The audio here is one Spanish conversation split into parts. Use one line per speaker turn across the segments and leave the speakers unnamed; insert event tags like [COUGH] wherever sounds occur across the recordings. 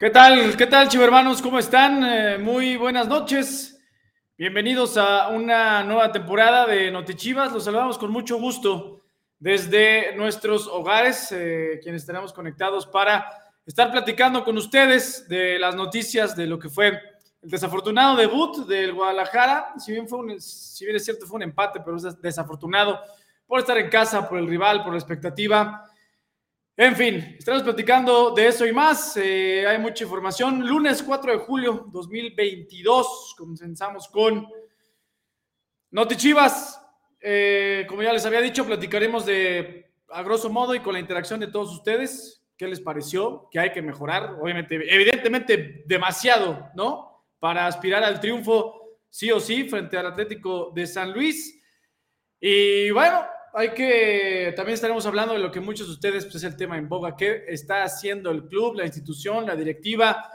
¿Qué tal? ¿Qué tal, chivermanos? ¿Cómo están? Eh, muy buenas noches. Bienvenidos a una nueva temporada de Notichivas. Los saludamos con mucho gusto desde nuestros hogares, eh, quienes estaremos conectados para estar platicando con ustedes de las noticias de lo que fue el desafortunado debut del Guadalajara. Si bien, fue un, si bien es cierto, fue un empate, pero es desafortunado por estar en casa, por el rival, por la expectativa. En fin, estamos platicando de eso y más. Eh, hay mucha información. Lunes 4 de julio 2022, comenzamos con Noti Chivas. Eh, como ya les había dicho, platicaremos de, a grosso modo y con la interacción de todos ustedes, qué les pareció, qué hay que mejorar. Obviamente, evidentemente, demasiado, ¿no? Para aspirar al triunfo, sí o sí, frente al Atlético de San Luis. Y bueno, hay que, también estaremos hablando de lo que muchos de ustedes, pues es el tema en boga, qué está haciendo el club, la institución, la directiva,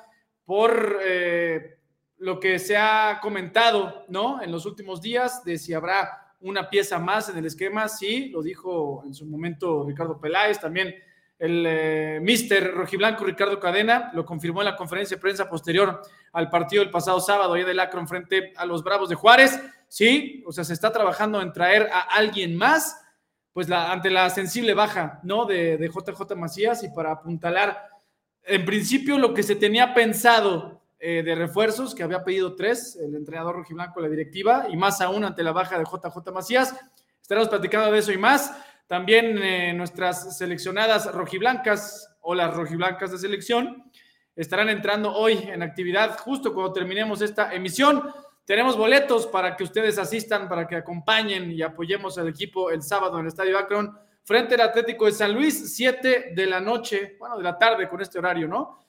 por eh, lo que se ha comentado, ¿no? En los últimos días, de si habrá una pieza más en el esquema, sí, lo dijo en su momento Ricardo Peláez, también el eh, mister rojiblanco Ricardo Cadena lo confirmó en la conferencia de prensa posterior al partido del pasado sábado, ahí del Akron frente a los Bravos de Juárez. Sí, o sea, se está trabajando en traer a alguien más pues la, ante la sensible baja, ¿no? De, de, JJ Macías y para apuntalar, en principio lo que se tenía pensado eh, de refuerzos, que había pedido tres, el entrenador rojiblanco, la directiva, y más aún ante la baja de JJ Macías. Estaremos platicando de eso y más. También eh, nuestras seleccionadas rojiblancas o las rojiblancas de selección estarán entrando hoy en actividad justo cuando terminemos esta emisión. Tenemos boletos para que ustedes asistan, para que acompañen y apoyemos al equipo el sábado en el Estadio Akron frente al Atlético de San Luis, 7 de la noche, bueno, de la tarde con este horario, ¿no?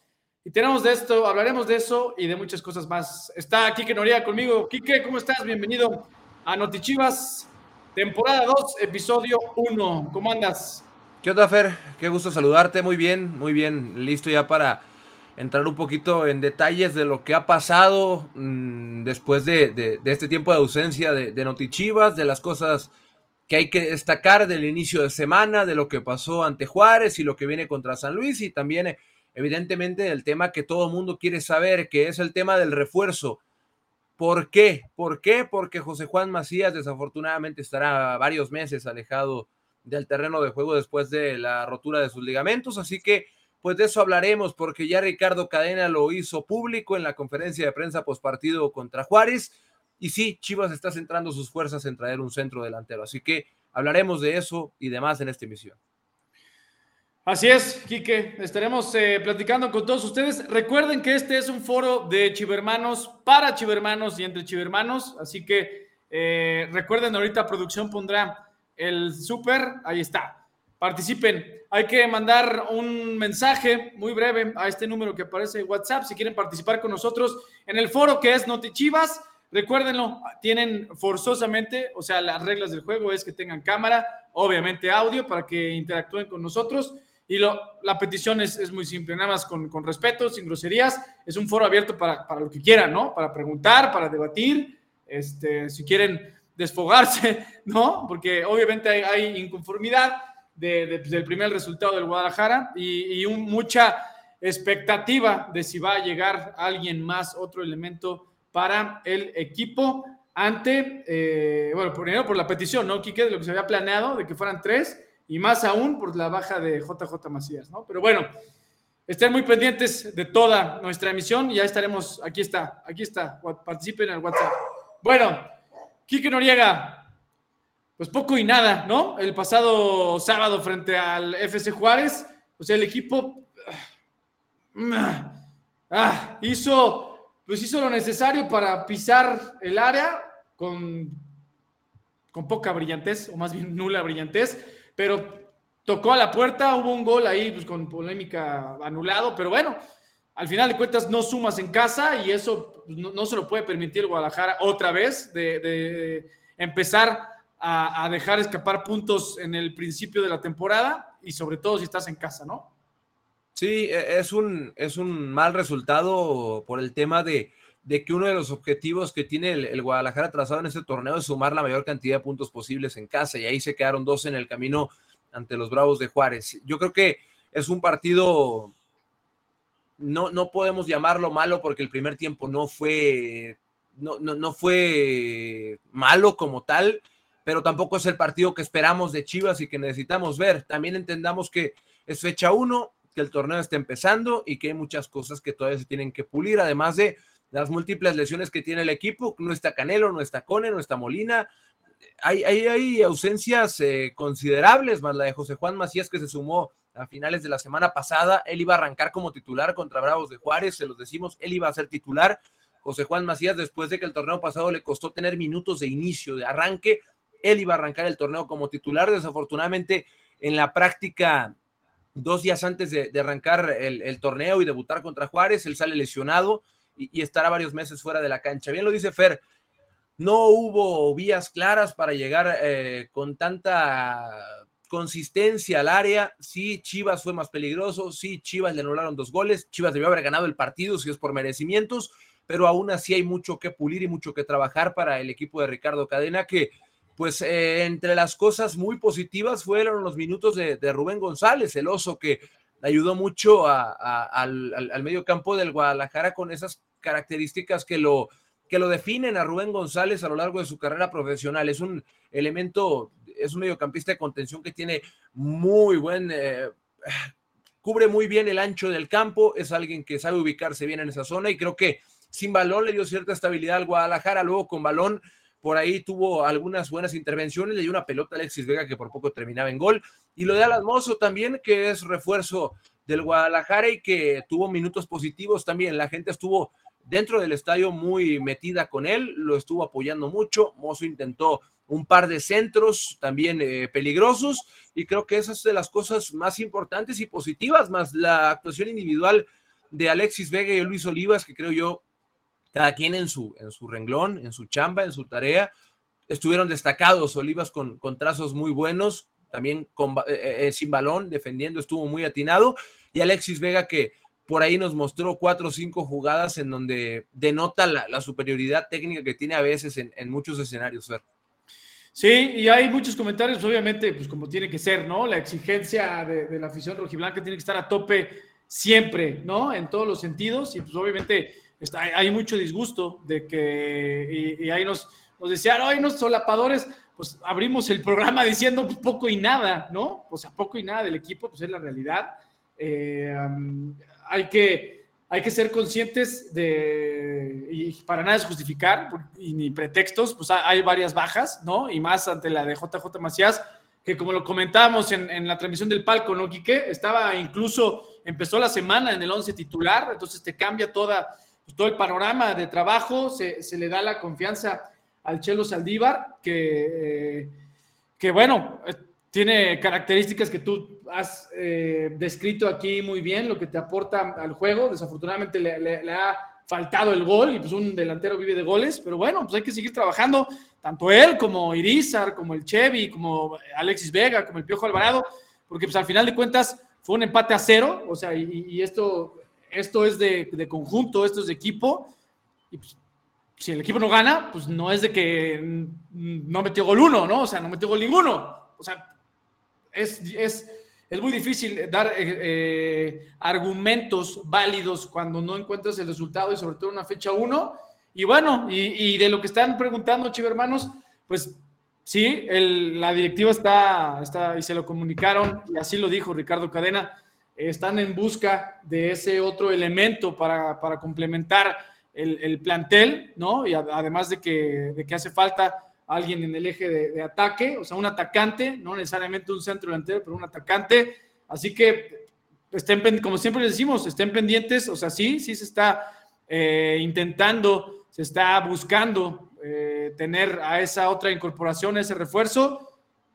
Y tenemos de esto, hablaremos de eso y de muchas cosas más. Está Quique Noriega conmigo. Quique, ¿cómo estás? Bienvenido a Notichivas, temporada 2, episodio 1. ¿Cómo andas?
¿Qué onda, Fer? Qué gusto saludarte. Muy bien, muy bien. Listo ya para entrar un poquito en detalles de lo que ha pasado mmm, después de, de, de, este tiempo de ausencia de, de Notichivas, de las cosas que hay que destacar del inicio de semana, de lo que pasó ante Juárez y lo que viene contra San Luis y también evidentemente el tema que todo el mundo quiere saber, que es el tema del refuerzo. ¿Por qué? ¿Por qué? Porque José Juan Macías desafortunadamente estará varios meses alejado del terreno de juego después de la rotura de sus ligamentos, así que pues de eso hablaremos porque ya Ricardo Cadena lo hizo público en la conferencia de prensa postpartido contra Juárez. Y sí, Chivas está centrando sus fuerzas en traer un centro delantero. Así que hablaremos de eso y demás en esta emisión.
Así es, Quique. Estaremos eh, platicando con todos ustedes. Recuerden que este es un foro de chivermanos para chivermanos y entre chivermanos. Así que eh, recuerden, ahorita producción pondrá el súper. Ahí está participen. Hay que mandar un mensaje muy breve a este número que aparece en WhatsApp si quieren participar con nosotros en el foro que es Notichivas. Recuérdenlo, tienen forzosamente, o sea, las reglas del juego es que tengan cámara, obviamente audio para que interactúen con nosotros. Y lo, la petición es, es, muy simple, nada más con, con, respeto, sin groserías. Es un foro abierto para, para, lo que quieran, ¿no? Para preguntar, para debatir, este, si quieren desfogarse, [LAUGHS] ¿no? Porque obviamente hay, hay inconformidad de, de, del primer resultado del Guadalajara y, mucha expectativa de si va a llegar alguien más, otro elemento para el equipo ante, eh, bueno, primero por la petición, ¿no, Quique? De lo que se había planeado, de que fueran tres, y más aún por la baja de JJ Macías, ¿no? Pero bueno, estén muy pendientes de toda nuestra emisión y ya estaremos, aquí está, aquí está, participen en el WhatsApp. Bueno, Quique Noriega, pues poco y nada, ¿no? El pasado sábado frente al FC Juárez, o sea, el equipo ah, hizo, pues hizo lo necesario para pisar el área con, con poca brillantez, o más bien nula brillantez, pero tocó a la puerta, hubo un gol ahí pues, con polémica anulado, pero bueno, al final de cuentas no sumas en casa y eso no, se lo puede permitir Guadalajara otra vez de empezar a, dejar escapar puntos en el principio de la temporada y sobre todo si estás en casa, ¿no?
Sí, e, es un, es un mal resultado por el tema de, de que uno de los objetivos que tiene el, el, Guadalajara trazado en este torneo es sumar la mayor cantidad de puntos posibles en casa y ahí se quedaron dos en el camino ante los Bravos de Juárez. Yo creo que es un partido no, no podemos llamarlo malo porque el primer tiempo no fue, no, no, no fue malo como tal, pero tampoco es el partido que esperamos de Chivas y que necesitamos ver. También entendamos que es fecha uno, que el torneo está empezando y que hay muchas cosas que todavía se tienen que pulir, además de las múltiples lesiones que tiene el equipo. No está Canelo, no está Cone, no está Molina. Hay, hay, hay ausencias eh, considerables, más la de José Juan Macías que se sumó a finales de la semana pasada. Él iba a arrancar como titular contra Bravos de Juárez, se los decimos, él iba a ser titular. José Juan Macías, después de que el torneo pasado le costó tener minutos de inicio, de arranque, él iba a arrancar el torneo como titular. Desafortunadamente, en la práctica, dos días antes de, arrancar el, torneo y debutar contra Juárez, él sale lesionado y, estará varios meses fuera de la cancha. Bien lo dice Fer, no hubo vías claras para llegar eh, con tanta consistencia al área. Sí, Chivas fue más peligroso. Sí, Chivas le anularon dos goles. Chivas debió haber ganado el partido si es por merecimientos, pero aún así hay mucho que pulir y mucho que trabajar para el equipo de Ricardo Cadena, que pues eh, entre las cosas muy positivas fueron los minutos de, Rubén González, el oso que ayudó mucho al, medio campo del Guadalajara con esas características que lo, que lo definen a Rubén González a lo largo de su carrera profesional. Es un elemento, es un mediocampista de contención que tiene muy buen... Eh, cubre muy bien el ancho del campo, es alguien que sabe ubicarse bien en esa zona y creo que sin balón le dio cierta estabilidad al Guadalajara, luego con balón por ahí tuvo algunas buenas intervenciones, le dio una pelota a Alexis Vega que por poco terminaba en gol, y lo de Alan Mozo también, que es refuerzo del Guadalajara y que tuvo minutos positivos también, la gente estuvo dentro del estadio muy metida con él, lo estuvo apoyando mucho, Mozo intentó un par de centros también eh, peligrosos y creo que esas es de las cosas más importantes y positivas, más la actuación individual de Alexis Vega y Luis Olivas, que creo yo cada quien en su, en su renglón, en su chamba, en su tarea. Estuvieron destacados Olivas con, con trazos muy buenos, también con, eh, eh, eh, sin balón, defendiendo, estuvo muy atinado. Y Alexis Vega que por ahí nos mostró cuatro o cinco jugadas en donde denota la, superioridad técnica que tiene a veces en, muchos escenarios.
Sí, y hay muchos comentarios, obviamente, pues como tiene que ser, ¿no? La exigencia de, de la afición rojiblanca tiene que estar a tope siempre, ¿no? En todos los sentidos, y pues obviamente hay mucho disgusto de que, y, ahí nos, nos decían, hoy los solapadores, pues abrimos el programa [LAUGHS] diciendo pues, poco y nada, ¿no? O sea, poco y nada del equipo, pues es la realidad. Eh, hay, que, hay que ser conscientes de, y para nada es justificar, y ni pretextos, pues hay varias bajas, ¿no? Y más ante la de JJ Macías, que como lo comentábamos en, en la transmisión del palco, ¿no, Quique? Estaba incluso, empezó la semana en el 11 titular, entonces te cambia toda pues, todo el panorama de trabajo, se, le da la confianza al Chelo Saldívar, que, eh, que bueno, eh, tiene características que tú has eh, descrito aquí muy bien, lo que te aporta al juego. Desafortunadamente le, ha faltado el gol y pues un delantero vive de goles, pero bueno, pues hay que seguir trabajando, tanto él como Irizar, como el Chevy, como Alexis Vega, como el Piojo Alvarado, porque pues al final de cuentas fue un empate a cero, o sea, y esto esto es de, conjunto, esto es de equipo. Y pues, si el equipo no gana, pues no es de que no metió gol uno, ¿no? O sea, no metió gol ninguno. O sea, es, es, es muy difícil dar eh, eh, argumentos válidos cuando no encuentras el resultado y sobre todo una fecha uno. Y bueno, y, de lo que están preguntando, chivo hermanos, pues sí, la directiva está, está y se lo comunicaron, y así lo dijo Ricardo Cadena están en busca de ese otro elemento para, complementar el, plantel, ¿no? Y además de que, de que hace falta alguien en el eje de, ataque, o sea, un atacante, no necesariamente un centro delantero, pero un atacante. Así que estén, como siempre les decimos, estén pendientes, o sea, sí, sí se está eh, intentando, se está buscando eh, tener a esa otra incorporación, ese refuerzo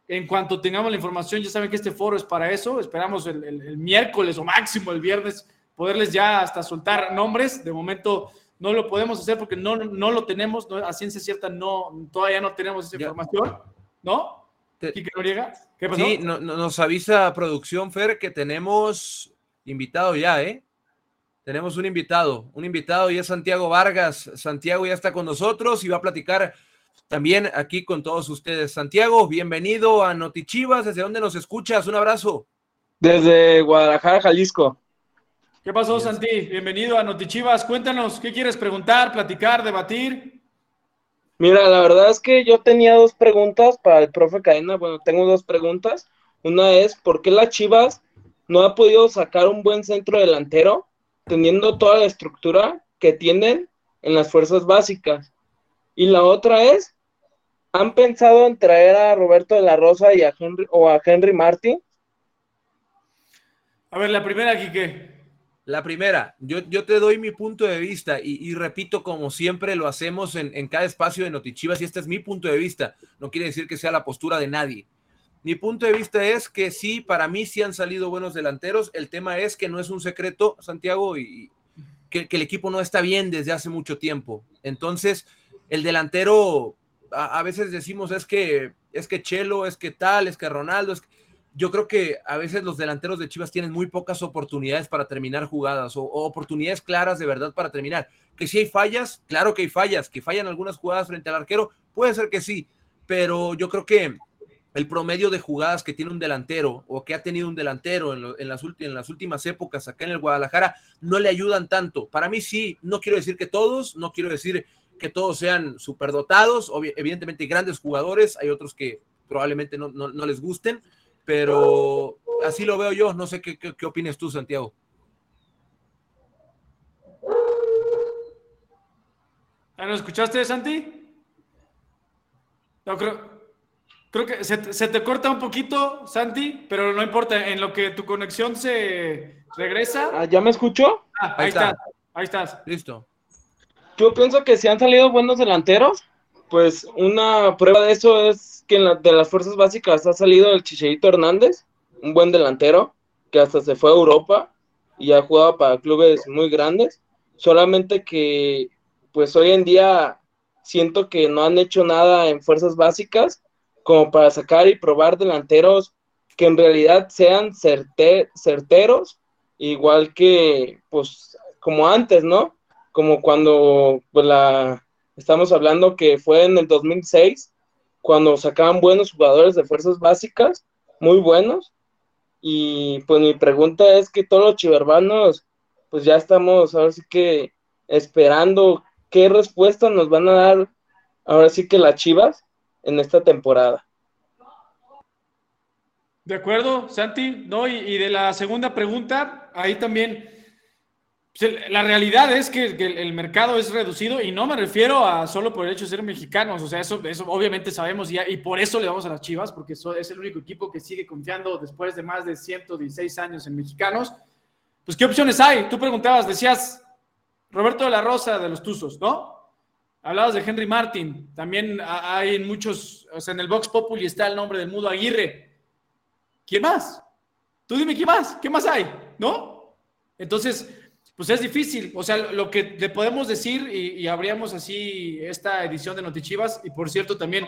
en cuanto tengamos la información, ya saben que este foro es para eso. Esperamos el, miércoles o máximo el viernes poderles ya hasta soltar nombres. De momento no lo podemos hacer porque no, no lo tenemos, a ciencia cierta no, todavía no tenemos esa información, ¿no? ¿Quique Noriega?
¿Qué pasó? Sí, nos avisa producción, Fer, que tenemos invitado ya, ¿eh? Tenemos un invitado, un invitado y es Santiago Vargas. Santiago ya está con nosotros y va a platicar también aquí con todos ustedes. Santiago, bienvenido a Notichivas. ¿Desde dónde nos escuchas? Un abrazo.
Desde Guadalajara, Jalisco.
¿Qué pasó, Santi? Bienvenido a Notichivas. Cuéntanos, ¿qué quieres preguntar, platicar, debatir?
Mira, la verdad es que yo tenía dos preguntas para el profe Cadena. Bueno, tengo dos preguntas. Una es, ¿por qué las Chivas no ha podido sacar un buen centro delantero teniendo toda la estructura que tienen en las fuerzas básicas? Y la otra es, ¿han pensado en traer a Roberto de la Rosa y a Henry o a Henry Martin?
A ver, la primera, Quique.
La primera, yo, yo te doy mi punto de vista y, repito, como siempre lo hacemos en, en, cada espacio de Notichivas, y este es mi punto de vista, no quiere decir que sea la postura de nadie. Mi punto de vista es que sí, para mí sí han salido buenos delanteros. El tema es que no es un secreto, Santiago, y que, el equipo no está bien desde hace mucho tiempo. Entonces, el delantero, a, veces decimos es que es que Chelo, es que tal, es que Ronaldo, es que yo creo que a veces los delanteros de Chivas tienen muy pocas oportunidades para terminar jugadas o, oportunidades claras de verdad para terminar. Que si hay fallas, claro que hay fallas, que fallan algunas jugadas frente al arquero, puede ser que sí, pero yo creo que el promedio de jugadas que tiene un delantero o que ha tenido un delantero en, las, en las últimas épocas acá en el Guadalajara no le ayudan tanto. Para mí sí, no quiero decir que todos, no quiero decir que todos sean superdotados, evidentemente grandes jugadores, hay otros que probablemente no, no les gusten, pero así lo veo yo. No sé qué, qué, opinas tú, Santiago.
¿Lo escuchaste, Santi? No, creo, creo que se, te corta un poquito, Santi, pero no importa, en lo que tu conexión se regresa.
Ah, ¿Ya me escucho?
Ah, ahí, está. ahí estás.
Listo.
Yo pienso que si han salido buenos delanteros, pues una prueba de eso es que de las fuerzas básicas ha salido el Chicherito Hernández, un buen delantero, que hasta se fue a Europa y ha jugado para clubes muy grandes. Solamente que, pues hoy en día siento que no han hecho nada en fuerzas básicas como para sacar y probar delanteros que en realidad sean certeros, igual que, pues, como antes, ¿no? Como cuando pues, la, Estamos hablando que fue en el 2006, cuando sacaban buenos jugadores de fuerzas básicas, muy buenos. Y pues mi pregunta es que todos los chivermanos, pues ya estamos ahora sí que esperando qué respuesta nos van a dar ahora sí que las chivas en esta temporada.
De acuerdo, Santi. No, y de la segunda pregunta, ahí también la realidad es que, el mercado es reducido y no me refiero a solo por el hecho de ser mexicanos, o sea, eso, eso obviamente sabemos y, y por eso le vamos a las Chivas, porque es el único equipo que sigue confiando después de más de 116 años en mexicanos. Pues, ¿qué opciones hay? Tú preguntabas, decías Roberto de la Rosa de los Tuzos, ¿no? Hablabas de Henry Martin, también hay en muchos, o sea, en el Vox Populi está el nombre de Mudo Aguirre. ¿Quién más? Tú dime, ¿quién más? ¿Qué más hay? ¿No? Entonces, pues es difícil. O sea, lo que le podemos decir, y, abríamos así esta edición de Notichivas, y por cierto también,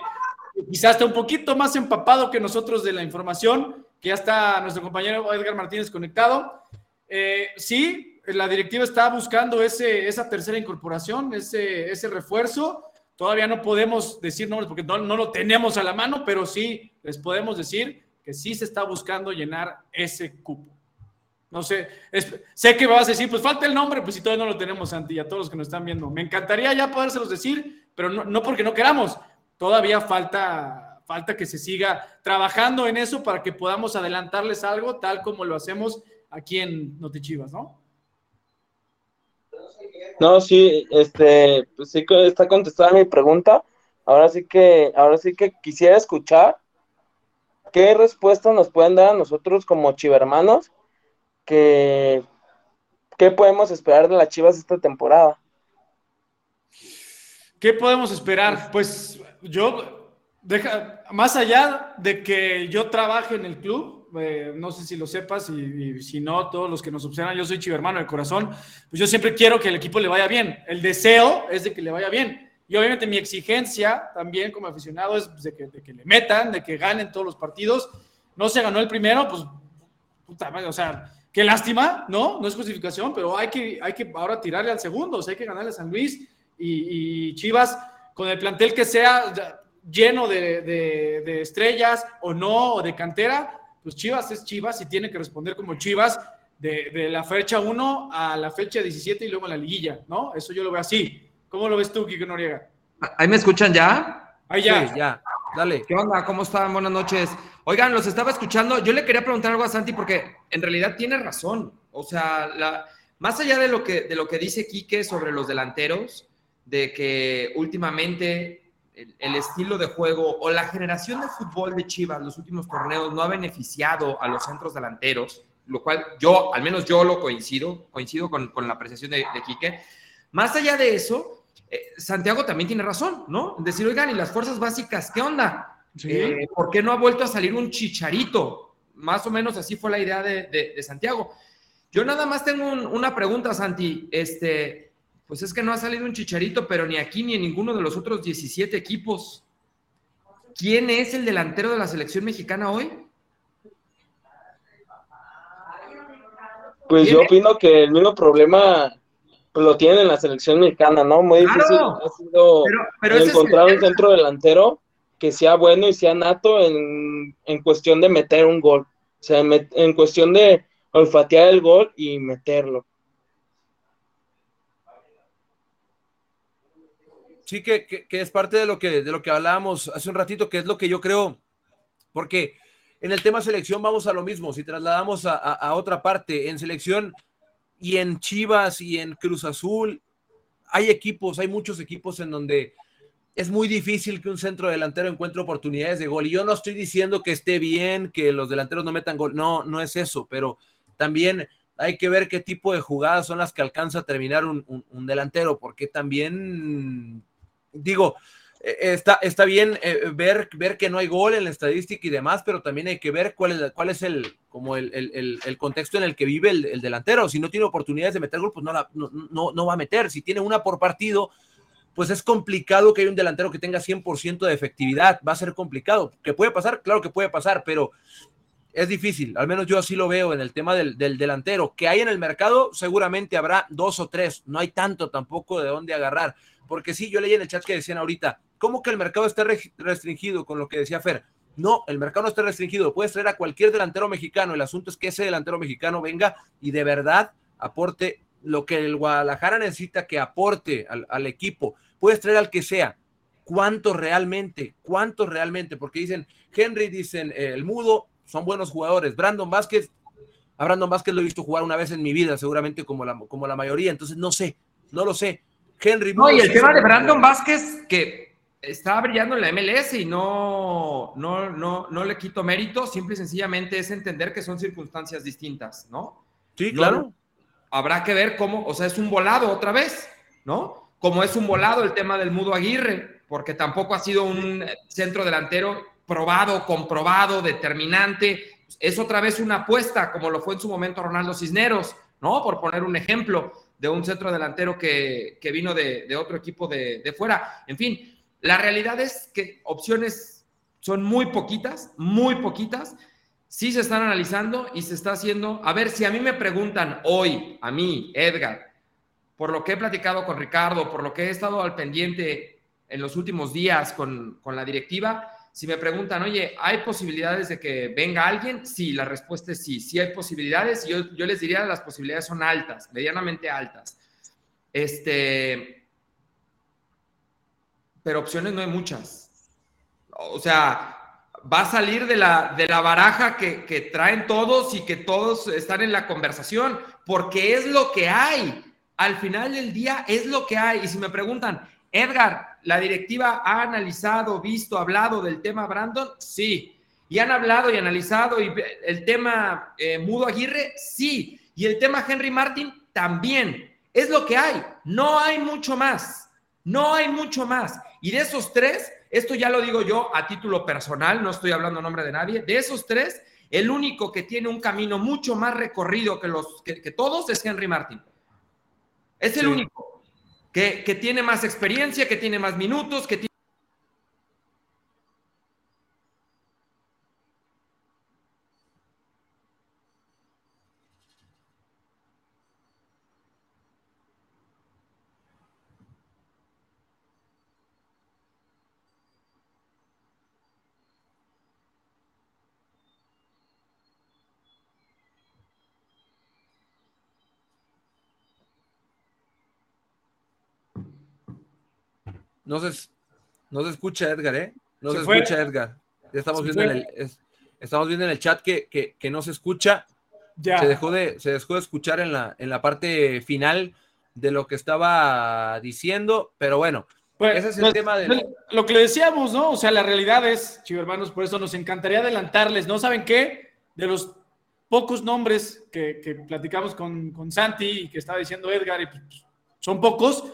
quizás está un poquito más empapado que nosotros de la información, que ya está nuestro compañero Edgar Martínez conectado. Eh, sí, la directiva está buscando ese, esa tercera incorporación, ese, ese refuerzo. Todavía no podemos decir nombres porque no, no lo tenemos a la mano, pero sí les podemos decir que sí se está buscando llenar ese cupo. No sé, sé que me vas a decir, pues falta el nombre, pues si todavía no lo tenemos, Santi, a todos los que nos están viendo. Me encantaría ya podérselos decir, pero no, porque no queramos. Todavía falta, falta que se siga trabajando en eso para que podamos adelantarles algo, tal como lo hacemos aquí en Notichivas, ¿no?
No, sí, este, pues sí está contestada mi pregunta. Ahora sí que, ahora sí que quisiera escuchar qué respuesta nos pueden dar a nosotros como chivermanos que ¿qué podemos esperar de las Chivas esta temporada?
¿Qué podemos esperar? Pues yo, deja, más allá de que yo trabaje en el club, eh, no sé si lo sepas y, si no, todos los que nos observan, yo soy chivermano de corazón, pues yo siempre quiero que el equipo le vaya bien. El deseo es de que le vaya bien. Y obviamente mi exigencia también como aficionado es de que, de que le metan, de que ganen todos los partidos. No se ganó el primero, pues, puta madre, o sea, Qué lástima, ¿no? No es justificación, pero hay que, hay que ahora tirarle al segundo, o sea, hay que ganarle a San Luis y, Chivas con el plantel que sea lleno de, estrellas o no, o de cantera, pues Chivas es Chivas y tiene que responder como Chivas de, la fecha 1 a la fecha 17 y luego a la liguilla, ¿no? Eso yo lo veo así. ¿Cómo lo ves tú, Kiko Noriega?
¿Ahí me escuchan ya?
Ahí ya.
Sí, ya. Dale.
¿Qué onda? ¿Cómo están? Buenas noches. Oigan, los estaba escuchando. Yo le quería preguntar algo a Santi porque en realidad tiene razón. O sea, más allá de lo que, de lo que dice Quique sobre los delanteros, de que últimamente el, el, estilo de juego o la generación de fútbol de Chivas, los últimos torneos, no ha beneficiado a los centros delanteros, lo cual yo, al menos yo lo coincido, coincido con, con la apreciación de, de Quique. Más allá de eso, eh, Santiago también tiene razón, ¿no? Decir, oigan, ¿y las fuerzas básicas qué onda? ¿Sí? Eh, ¿Por qué no ha vuelto a salir un chicharito? Más o menos así fue la idea de, de, de Santiago. Yo nada más tengo un, una pregunta, Santi. Este, pues es que no ha salido un chicharito, pero ni aquí ni en ninguno de los otros 17 equipos. ¿Quién es el delantero de la selección mexicana hoy?
Pues yo opino que el mismo problema pues, lo tienen en la selección mexicana, ¿no? Muy
Claro.
difícil ha sido
Pero, pero ese es
encontrar
el
un centro delantero que sea bueno y sea nato en, en cuestión de meter un gol. O sea, en, cuestión de olfatear el gol y meterlo.
Sí, que, que, es parte de lo que, de lo que hablábamos hace un ratito, que es lo que yo creo, porque en el tema selección vamos a lo mismo, si trasladamos a, a otra parte, en selección y en Chivas y en Cruz Azul, hay equipos, hay muchos equipos en donde es muy difícil que un centro delantero encuentre oportunidades de gol. Y yo no estoy diciendo que esté bien que los delanteros no metan gol, no, no es eso, pero también hay que ver qué tipo de jugadas son las que alcanza a terminar un, un, delantero, porque también, digo, está, está bien eh, ver, ver que no hay gol en la estadística y demás, pero también hay que ver cuál es, cuál es el, como el, el, contexto en el que vive el, el, delantero. Si no tiene oportunidades de meter gol, pues no, la, no, no, no va a meter. Si tiene una por partido, pues es complicado que haya un delantero que tenga 100% de efectividad. Va a ser complicado. ¿Que puede pasar? Claro que puede pasar, pero es difícil. Al menos yo así lo veo en el tema del, del, delantero. Que hay en el mercado, seguramente habrá dos o tres. No hay tanto tampoco de dónde agarrar. Porque sí, yo leí en el chat que decían ahorita, ¿cómo que el mercado está restringido con lo que decía Fer? No, el mercado no está restringido. Puedes traer a cualquier delantero mexicano. El asunto es que ese delantero mexicano venga y de verdad aporte lo que el Guadalajara necesita que aporte al, al equipo. Puedes traer al que sea. ¿Cuánto realmente? ¿Cuánto realmente? Porque dicen, Henry, dicen, eh, el Mudo, son buenos jugadores. Brandon Vázquez, a Brandon Vázquez lo he visto jugar una vez en mi vida, seguramente como la, como la mayoría. Entonces, no sé, no lo sé. Henry.
No, y el tema de Brandon jugador. Vázquez, que está brillando en la MLS y no, no, no, no le quito mérito, simple y sencillamente es entender que son circunstancias distintas, ¿no?
Sí, claro.
Habrá que ver cómo, o sea, es un volado otra vez, ¿no? Como es un volado el tema del Mudo Aguirre, porque tampoco ha sido un centro delantero probado, comprobado, determinante. Es otra vez una apuesta, como lo fue en su momento Ronaldo Cisneros, ¿no? Por poner un ejemplo de un centro delantero que, que vino de, de, otro equipo de, de fuera. En fin, la realidad es que opciones son muy poquitas, muy poquitas. Sí se están analizando y se está haciendo. A ver, si a mí me preguntan hoy, a mí, Edgar, por lo que he platicado con Ricardo, por lo que he estado al pendiente en los últimos días con, con la directiva, si me preguntan, oye, ¿hay posibilidades de que venga alguien? Sí, la respuesta es sí, sí hay posibilidades. Yo, yo les diría las posibilidades son altas, medianamente altas. Este, pero opciones no hay muchas. O sea, va a salir de la, de la baraja que, que traen todos y que todos están en la conversación, porque es lo que hay. Al final del día es lo que hay. Y si me preguntan, Edgar, ¿la directiva ha analizado, visto, hablado del tema Brandon? Sí. ¿Y han hablado y analizado y el tema eh, Mudo Aguirre? Sí. ¿Y el tema Henry Martin? También. Es lo que hay. No hay mucho más. No hay mucho más. Y de esos tres, esto ya lo digo yo a título personal, no estoy hablando en nombre de nadie, de esos tres, el único que tiene un camino mucho más recorrido que, los, que, que todos es Henry Martin. Es el sí. único que, que, tiene más experiencia, que tiene más minutos, que tiene...
No se, no se escucha Edgar, ¿eh? No se, escucha Edgar. estamos viendo, en el, estamos viendo en el chat que, que, no se escucha. Ya. Se dejó de, se dejó de escuchar en la, en la parte final de lo que estaba diciendo, pero bueno,
pues, ese es el tema de... Lo que le decíamos, ¿no? O sea, la realidad es, chivo hermanos, por eso nos encantaría adelantarles, ¿no? ¿Saben qué? De los pocos nombres que, platicamos con, con, Santi y que estaba diciendo Edgar, y pues, son pocos,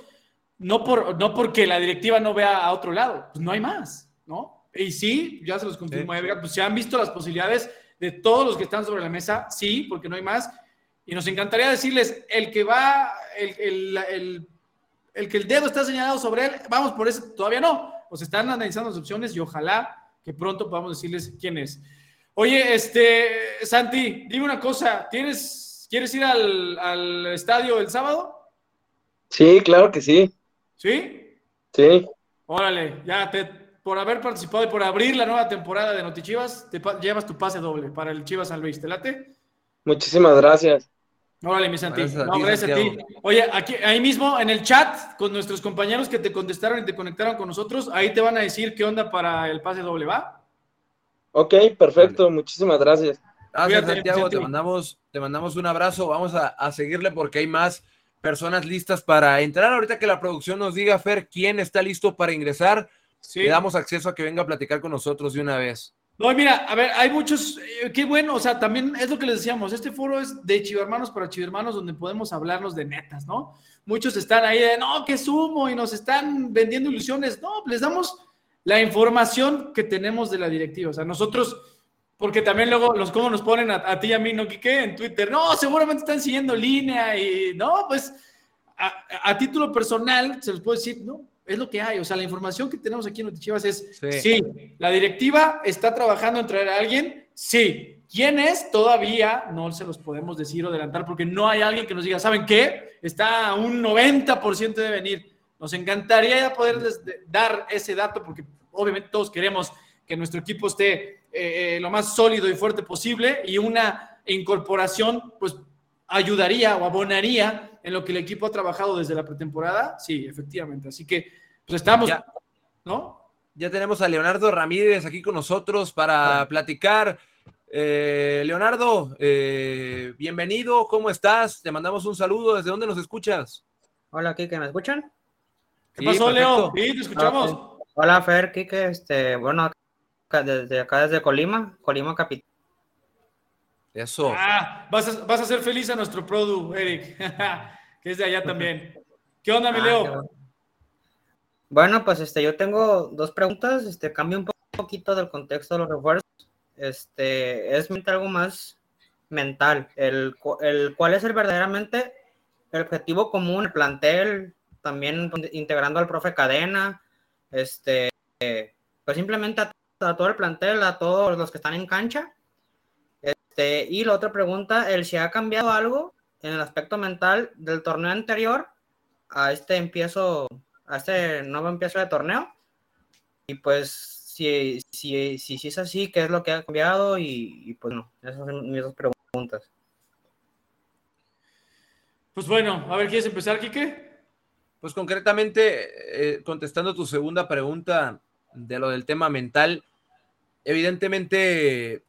no, por, no porque la directiva no vea a otro lado, pues no hay más, ¿no? Y sí, ya se los confirmo Edgar, pues se han visto las posibilidades de todos los que están sobre la mesa, sí, porque no hay más. Y nos encantaría decirles, el que va, el, el, el, que el dedo está señalado sobre él, vamos por eso, todavía no. Pues están analizando las opciones y ojalá que pronto podamos decirles quién es. Oye, este, Santi, dime una cosa, ¿tienes, ¿quieres ir al, al estadio el sábado?
Sí, claro que sí.
¿Sí?
Sí.
Órale, ya te, por haber participado y por abrir la nueva temporada de Notichivas, te llevas tu pase doble para el Chivas San Luis. ¿Te late?
Muchísimas gracias.
Órale, mi Santi. Gracias, no, gracias a ti. Oye, aquí, ahí mismo en el chat, con nuestros compañeros que te contestaron y te conectaron con nosotros, ahí te van a decir qué onda para el pase doble, ¿va?
Ok, perfecto. Muchísimas gracias.
Gracias, Santiago. Te mandamos, te mandamos un abrazo. Vamos a, a seguirle porque hay más personas listas para entrar. Ahorita que la producción nos diga, Fer, quién está listo para ingresar, le damos acceso a que venga a platicar con nosotros de una vez.
No, mira, a ver, hay muchos, eh, qué bueno, o sea, también es lo que les decíamos, este foro es de chivermanos para chivermanos donde podemos hablarnos de netas, ¿no? Muchos están ahí de, no, que sumo y nos están vendiendo ilusiones. No, les damos la información que tenemos de la directiva. O sea, nosotros, porque también luego los cómo nos ponen a, ti y a mí, ¿no, Quique? En Twitter, no, seguramente están siguiendo línea y no, pues a, título personal se les puede decir, no, es lo que hay. O sea, la información que tenemos aquí en Notichivas es, sí. la directiva está trabajando en traer a alguien, sí. ¿Quién es? Todavía no se los podemos decir o adelantar porque no hay alguien que nos diga, ¿saben qué? Está un 90% de venir. Nos encantaría poderles dar ese dato porque obviamente todos queremos que nuestro equipo esté eh, eh, lo más sólido y fuerte posible y una incorporación pues ayudaría o abonaría en lo que el equipo ha trabajado desde la pretemporada. Sí, efectivamente. Así que pues estamos, ya, ¿no?
Ya tenemos a Leonardo Ramírez aquí con nosotros para platicar. Eh, Leonardo, bienvenido, ¿cómo estás? Te mandamos un saludo. ¿Desde dónde nos escuchas?
Hola, Kike, ¿me escuchan?
¿Qué pasó, Leo? Sí, te escuchamos.
Hola, Fer, Kike, este, bueno, desde acá, desde Colima, Colima Capital.
Eso.
Ah, vas a, vas a hacer feliz a nuestro produ, Eric, [LAUGHS] que es de allá también. ¿Qué onda, mi ah, Leo?
Bueno, pues este, yo tengo dos preguntas, este, cambio un poquito del contexto de los refuerzos. Este, es algo más mental, el, el cuál es el verdaderamente el objetivo común, el plantel, también integrando al profe Cadena, este, pues simplemente a, todo el plantel, a todos los que están en cancha. Este, y la otra pregunta, el si ha cambiado algo en el aspecto mental del torneo anterior a este empiezo, a este nuevo empiezo de torneo. Y pues si, si, si, si es así, ¿qué es lo que ha cambiado? Y, pues no, esas son mis dos preguntas.
Pues bueno, a ver, ¿quieres empezar, Quique?
Pues concretamente, eh, contestando tu segunda pregunta de lo del tema mental, evidentemente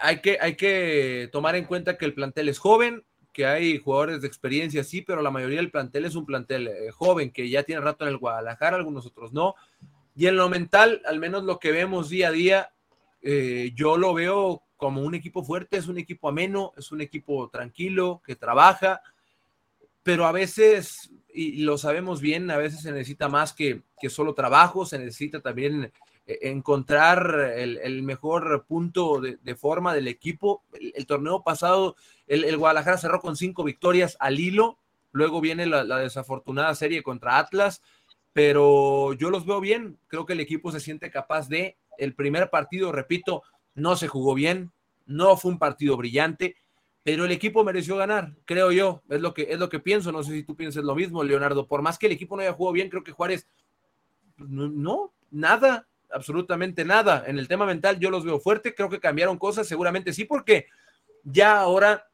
hay que, hay que tomar en cuenta que el plantel es joven, que hay jugadores de experiencia, sí, pero la mayoría del plantel es un plantel eh, joven que ya tiene rato en el Guadalajara, algunos otros no. Y en lo mental, al menos lo que vemos día a día, eh, yo lo veo como un equipo fuerte, es un equipo ameno, es un equipo tranquilo, que trabaja, pero a veces y lo sabemos bien, a veces se necesita más que, que solo trabajo, se necesita también eh, encontrar el, mejor punto de, forma del equipo. El, torneo pasado, el, Guadalajara cerró con cinco victorias al hilo, luego viene la, desafortunada serie contra Atlas, pero yo los veo bien, creo que el equipo se siente capaz de, el primer partido, repito, no se jugó bien, no fue un partido brillante, pero el equipo mereció ganar, creo yo, es lo que, es lo que pienso, no sé si tú piensas lo mismo, Leonardo, por más que el equipo no haya jugado bien, creo que Juárez, pues, no, nada, absolutamente nada, en el tema mental yo los veo fuerte, creo que cambiaron cosas, seguramente sí, porque ya ahora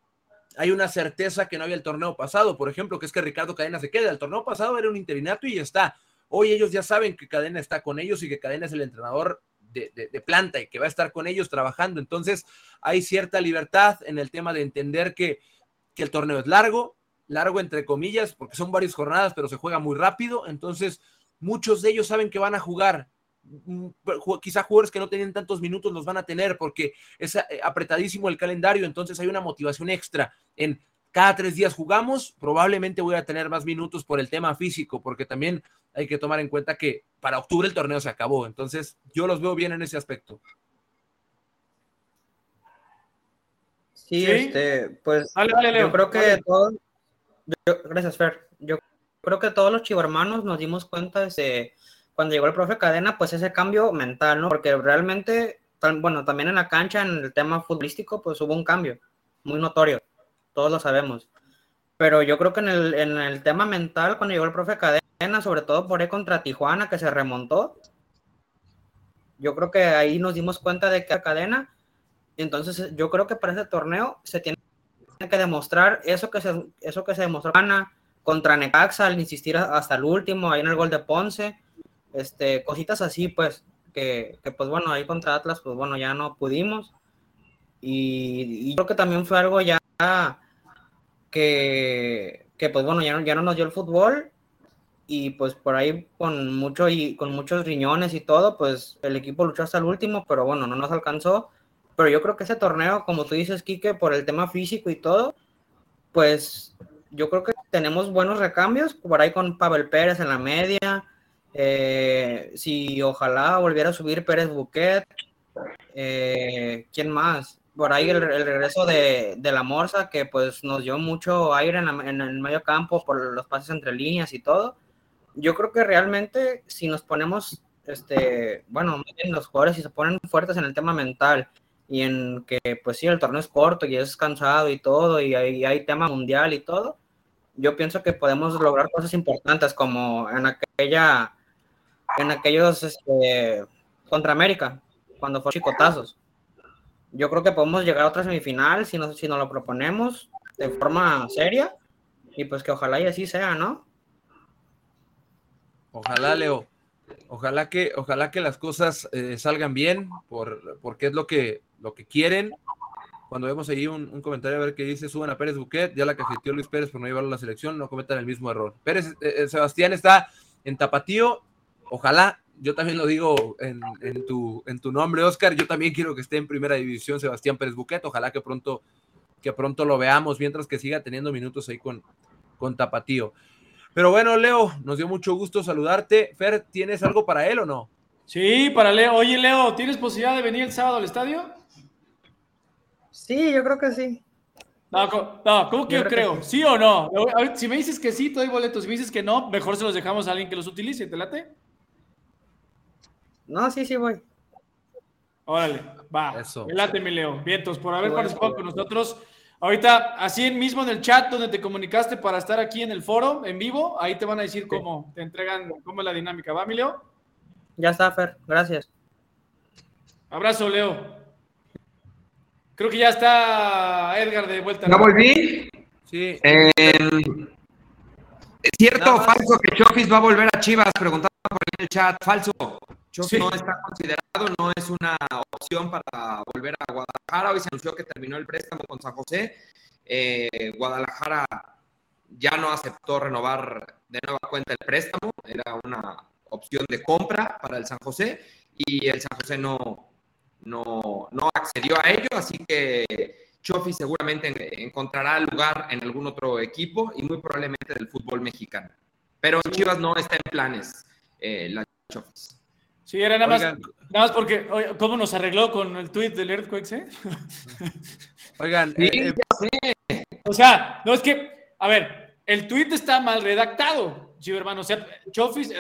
hay una certeza que no había el torneo pasado, por ejemplo, que es que Ricardo Cadena se queda, el torneo pasado era un interinato y ya está, Hoy ellos ya saben que Cadena está con ellos y que Cadena es el entrenador de, planta y que va a estar con ellos trabajando. Entonces hay cierta libertad en el tema de entender que, que el torneo es largo, largo entre comillas, porque son varias jornadas, pero se juega muy rápido. Entonces muchos de ellos saben que van a jugar. Mm, quizá jugadores que no tienen tantos minutos los van a tener porque es eh, apretadísimo el calendario, entonces hay una motivación extra en cada tres días jugamos, probablemente voy a tener más minutos por el tema físico, porque también hay que tomar en cuenta que para octubre el torneo se acabó. Entonces, yo los veo bien en ese aspecto.
Sí, este, pues yo creo que todos, gracias Fer, yo creo que todos los chivarmanos nos dimos cuenta de cuando llegó el profe Cadena, pues ese cambio mental, ¿no? Porque realmente, bueno, también en la cancha, en el tema futbolístico, pues hubo un cambio muy notorio todos lo sabemos. Pero yo creo que en el, en el tema mental, cuando llegó el profe Cadena, sobre todo por ahí contra Tijuana, que se remontó, yo creo que ahí nos dimos cuenta de que Cadena, entonces yo creo que para ese torneo se tiene que demostrar eso que se, eso que se demostró contra Necaxa al insistir hasta el último, ahí en el gol de Ponce, este, cositas así, pues, que, que pues bueno, ahí contra Atlas, pues bueno, ya no pudimos. Y, y, creo que también fue algo ya que, que pues bueno, ya no, ya no nos dio el fútbol y pues por ahí con mucho y con muchos riñones y todo, pues el equipo luchó hasta el último, pero bueno, no nos alcanzó. Pero yo creo que ese torneo, como tú dices, Quique, por el tema físico y todo, pues yo creo que tenemos buenos recambios, por ahí con Pavel Pérez en la media, eh, si ojalá volviera a subir Pérez Buquet, eh, ¿quién más? por ahí el, regreso de, de, la Morsa, que pues nos dio mucho aire en, en, el medio campo por los pases entre líneas y todo. Yo creo que realmente si nos ponemos, este, bueno, los jugadores si se ponen fuertes en el tema mental y en que pues sí, el torneo es corto y es cansado y todo, y hay, hay tema mundial y todo, yo pienso que podemos lograr cosas importantes como en aquella, en aquellos, este, contra América, cuando fue chicotazos yo creo que podemos llegar a otra semifinal si nos, si nos lo proponemos de forma seria y pues que ojalá y así sea, ¿no?
Ojalá, Leo. Ojalá que, ojalá que las cosas eh, salgan bien, por, porque es lo que, lo que quieren. Cuando vemos ahí un, comentario a ver qué dice, suban a Pérez Buquet, ya la que asistió Luis Pérez por no llevarlo a la selección, no cometan el mismo error. Pérez, eh, eh, Sebastián está en Tapatío, ojalá yo también lo digo en, tu, en tu nombre, Oscar. Yo también quiero que esté en primera división Sebastián Pérez Buquet. Ojalá que pronto, que pronto lo veamos, mientras que siga teniendo minutos ahí con, con Tapatío. Pero bueno, Leo, nos dio mucho gusto saludarte. Fer, ¿tienes algo para él o no?
Sí, para Leo. Oye, Leo, ¿tienes posibilidad de venir el sábado al estadio?
Sí, yo creo que sí.
No, ¿cómo que yo, creo? ¿Sí o no? si me dices que sí, te doy boletos. Si me dices que no, mejor se los dejamos a alguien que los utilice. ¿Te late?
No, sí, sí voy.
Órale, va. Eso. Late, mi Leo. Vientos, por haber participado con nosotros. Ahorita, así mismo en el chat donde te comunicaste para estar aquí en el foro, en vivo, ahí te van a decir cómo te entregan, cómo es la dinámica. ¿Va, mi Leo?
Ya está, Fer. Gracias.
Abrazo, Leo. Creo que ya está Edgar de vuelta.
¿Ya volví? Sí. Eh, ¿Es cierto o falso que Chofis va a volver a Chivas? Preguntaba por el chat. Falso no está considerado, no es una opción para volver a Guadalajara. Hoy se anunció que terminó el préstamo con San José. Eh, Guadalajara ya no aceptó renovar de nueva cuenta el préstamo, era una opción de compra para el San José y el San José no, no, no accedió a ello, así que Chofi seguramente encontrará lugar en algún otro equipo y muy probablemente del fútbol mexicano. Pero en Chivas no está en planes eh, la Chofis.
Sí, era nada más, nada más porque, ¿cómo nos arregló con el tweet del Earthquakes, eh?
Oigan,
eh, eh, o sea, no es que, a ver, el tweet está mal redactado, sí, hermano. O sea, Chofis,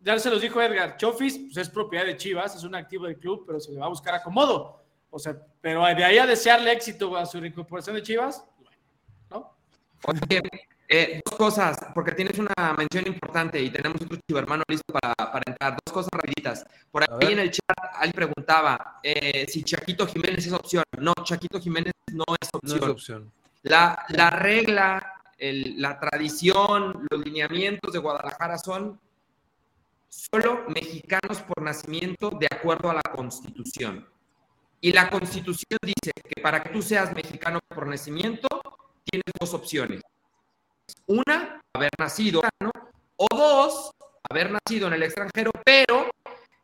ya se los dijo Edgar, Chofis pues, es propiedad de Chivas, es un activo del club, pero se le va a buscar acomodo. O sea, pero de ahí a desearle éxito a su recuperación de Chivas, ¿no?
Oye, eh, dos cosas, porque tienes una mención importante y tenemos otro chivermano listo para, para, entrar. Dos cosas rapiditas. Por ahí en el chat alguien preguntaba eh, si Chaquito Jiménez es opción. No, Chaquito Jiménez no es opción. La, la, regla, el, la tradición, los lineamientos de Guadalajara son solo mexicanos por nacimiento de acuerdo a la Constitución. Y la Constitución dice que para que tú seas mexicano por nacimiento, tienes dos opciones. Una, haber nacido, o dos, haber nacido en el extranjero, pero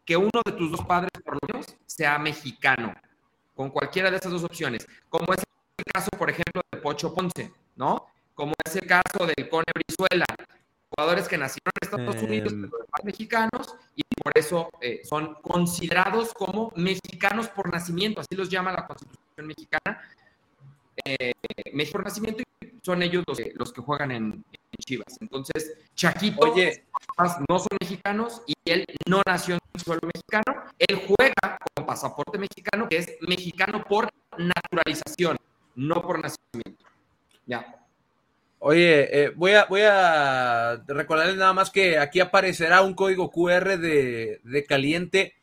que uno de tus dos padres, por lo menos, sea mexicano, con cualquiera de esas dos opciones, como es el caso, por ejemplo, de Pocho Ponce, ¿no? Como es el caso del Cone Brizuela, jugadores que nacieron en Estados Unidos, em. pero mexicanos, y por eso eh, son considerados como mexicanos por nacimiento, así los llama la Constitución mexicana, eh, México por nacimiento, y son ellos los que, juegan en, Chivas. Entonces, Chaquito, Oye. no son mexicanos y él no nació en suelo mexicano, él juega con pasaporte mexicano, que es mexicano por naturalización, no por nacimiento. Ya.
Oye, eh, voy, a, voy a recordarles nada más que aquí aparecerá un código QR de, caliente,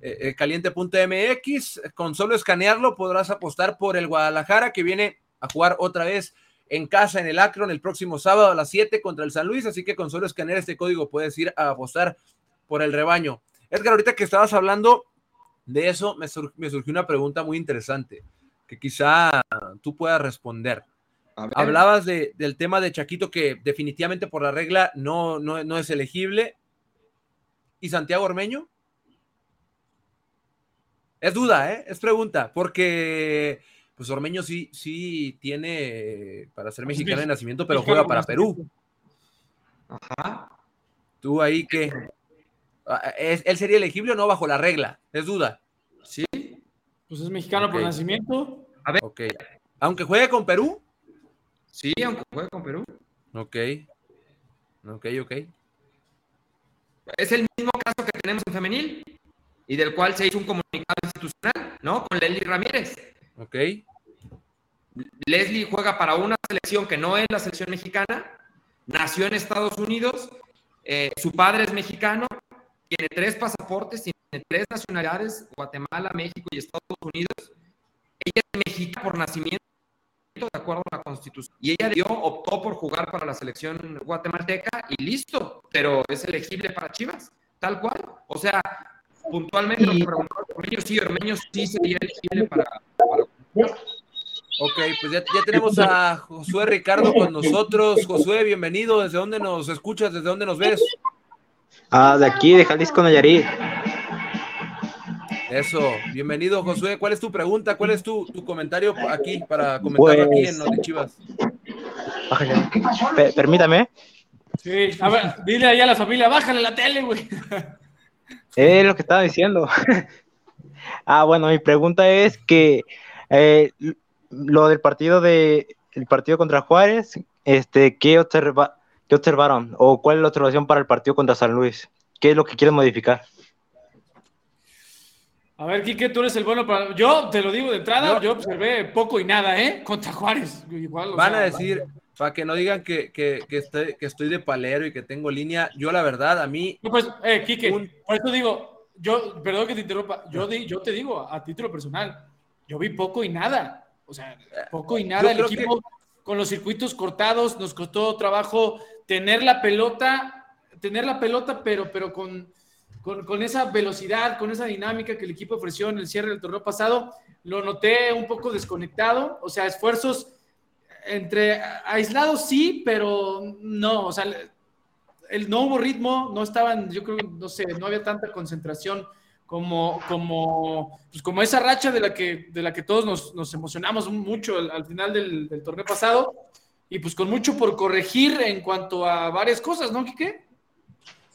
eh, eh, caliente.mx. Con solo escanearlo podrás apostar por el Guadalajara que viene a jugar otra vez en casa en el Akron el próximo sábado a las 7 contra el San Luis. Así que con solo escanear este código puedes ir a apostar por el rebaño. Edgar, ahorita que estabas hablando de eso, me, me surgió una pregunta muy interesante que quizá tú puedas responder. Hablabas del tema de Chaquito que definitivamente por la regla no, no, es elegible. ¿Y Santiago Ormeño? Es duda, ¿eh? Es pregunta, porque pues Ormeño sí, sí tiene para ser pues mexicano de nacimiento, pero juega para Perú. Ajá. ¿Tú ahí qué? Ah, ¿Él sería elegible o no bajo la regla? Es duda.
Sí. Pues es mexicano por nacimiento.
A ver. Ok. Aunque juegue con Perú.
Sí, aunque juegue con Perú.
Ok. Ok, ok.
Es el mismo caso que tenemos en femenil y del cual se hizo un comunicado institucional, ¿no? Con Leslie Ramírez.
Ok.
Leslie juega para una selección que no es la selección mexicana, nació en Estados Unidos, eh, su padre es mexicano, tiene tres pasaportes, tiene tres nacionalidades, Guatemala, México y Estados Unidos. Ella es mexicana por nacimiento de acuerdo a la constitución. Y ella dio, optó por jugar para la selección guatemalteca y listo, pero es elegible para Chivas, tal cual. O sea, puntualmente lo que preguntó Ormeño, sí, Ormeño sí sería elegible para...
Ok, pues ya, ya, tenemos a Josué Ricardo con nosotros. Josué, bienvenido. ¿Desde dónde nos escuchas? ¿Desde dónde nos ves?
Ah, de aquí, de Jalisco, Nayarit.
Eso, bienvenido Josué. ¿Cuál es tu pregunta? ¿Cuál es tu, comentario aquí para comentar aquí en Noti Chivas?
permítame.
Sí, a ver, dile ahí a la familia, bájale la tele, güey. [LAUGHS]
Es lo que estaba diciendo. [LAUGHS] ah, bueno, mi pregunta es que eh, lo del partido de el partido contra Juárez, este, ¿qué, observa, ¿qué observaron? ¿O cuál es la observación para el partido contra San Luis? ¿Qué es lo que quieren modificar?
A ver, Quique, tú eres el bueno para. Yo te lo digo de entrada, yo, observé poco y nada, ¿eh? Contra Juárez. Igual,
Van a decir, para que no digan que, que, que, estoy, que estoy de palero y que tengo línea, yo la verdad, a mí.
No, pues, eh, Quique, por eso digo, yo, perdón que te interrumpa, yo, di, yo te digo a título personal, yo vi poco y nada. O sea, poco y nada. El equipo con los circuitos cortados nos costó trabajo tener la pelota, tener la pelota, pero, pero con con, esa velocidad, con esa dinámica que el equipo ofreció en el cierre del torneo pasado, lo noté un poco desconectado, o sea, esfuerzos entre aislados sí, pero no, o sea, el, no hubo ritmo, no estaban, yo creo, no sé, no había tanta concentración como, como, pues como esa racha de la que, de la que todos nos, emocionamos mucho al, final del, del, torneo pasado, y pues con mucho por corregir en cuanto a varias cosas, ¿no, Quique?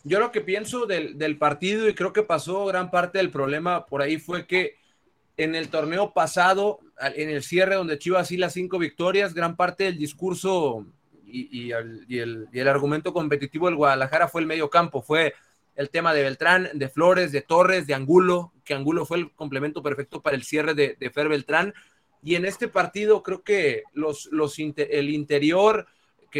Yo lo que pienso del, partido y creo que pasó gran parte del problema por ahí fue que en el torneo pasado, en el cierre donde Chivas sí las cinco victorias, gran parte del discurso y, el, argumento competitivo del Guadalajara fue el medio campo, fue el tema de Beltrán, de Flores, de Torres, de Angulo, que Angulo fue el complemento perfecto para el cierre de, Fer Beltrán. Y en este partido creo que los, los el interior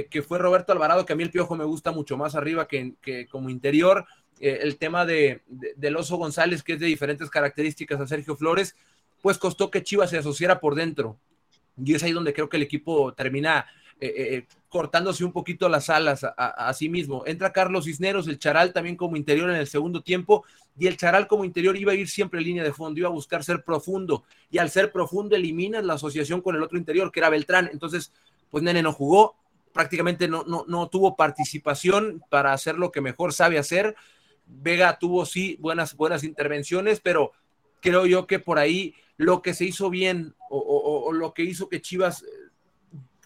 que, fue Roberto Alvarado, que a mí el Piojo me gusta mucho más arriba que, como interior. Eh, el tema de, del Oso González, que es de diferentes características a Sergio Flores, pues costó que Chivas se asociara por dentro. Y es ahí donde creo que el equipo termina eh, cortándose un poquito las alas a, sí mismo. Entra Carlos Cisneros, el Charal también como interior en el segundo tiempo, y el Charal como interior iba a ir siempre en línea de fondo, iba a buscar ser profundo, y al ser profundo eliminas la asociación con el otro interior, que era Beltrán. Entonces, pues Nene no jugó, prácticamente no, no, no tuvo participación para hacer lo que mejor sabe hacer. Vega tuvo sí buenas, buenas intervenciones, pero creo yo que por ahí lo que se hizo bien o lo que hizo que Chivas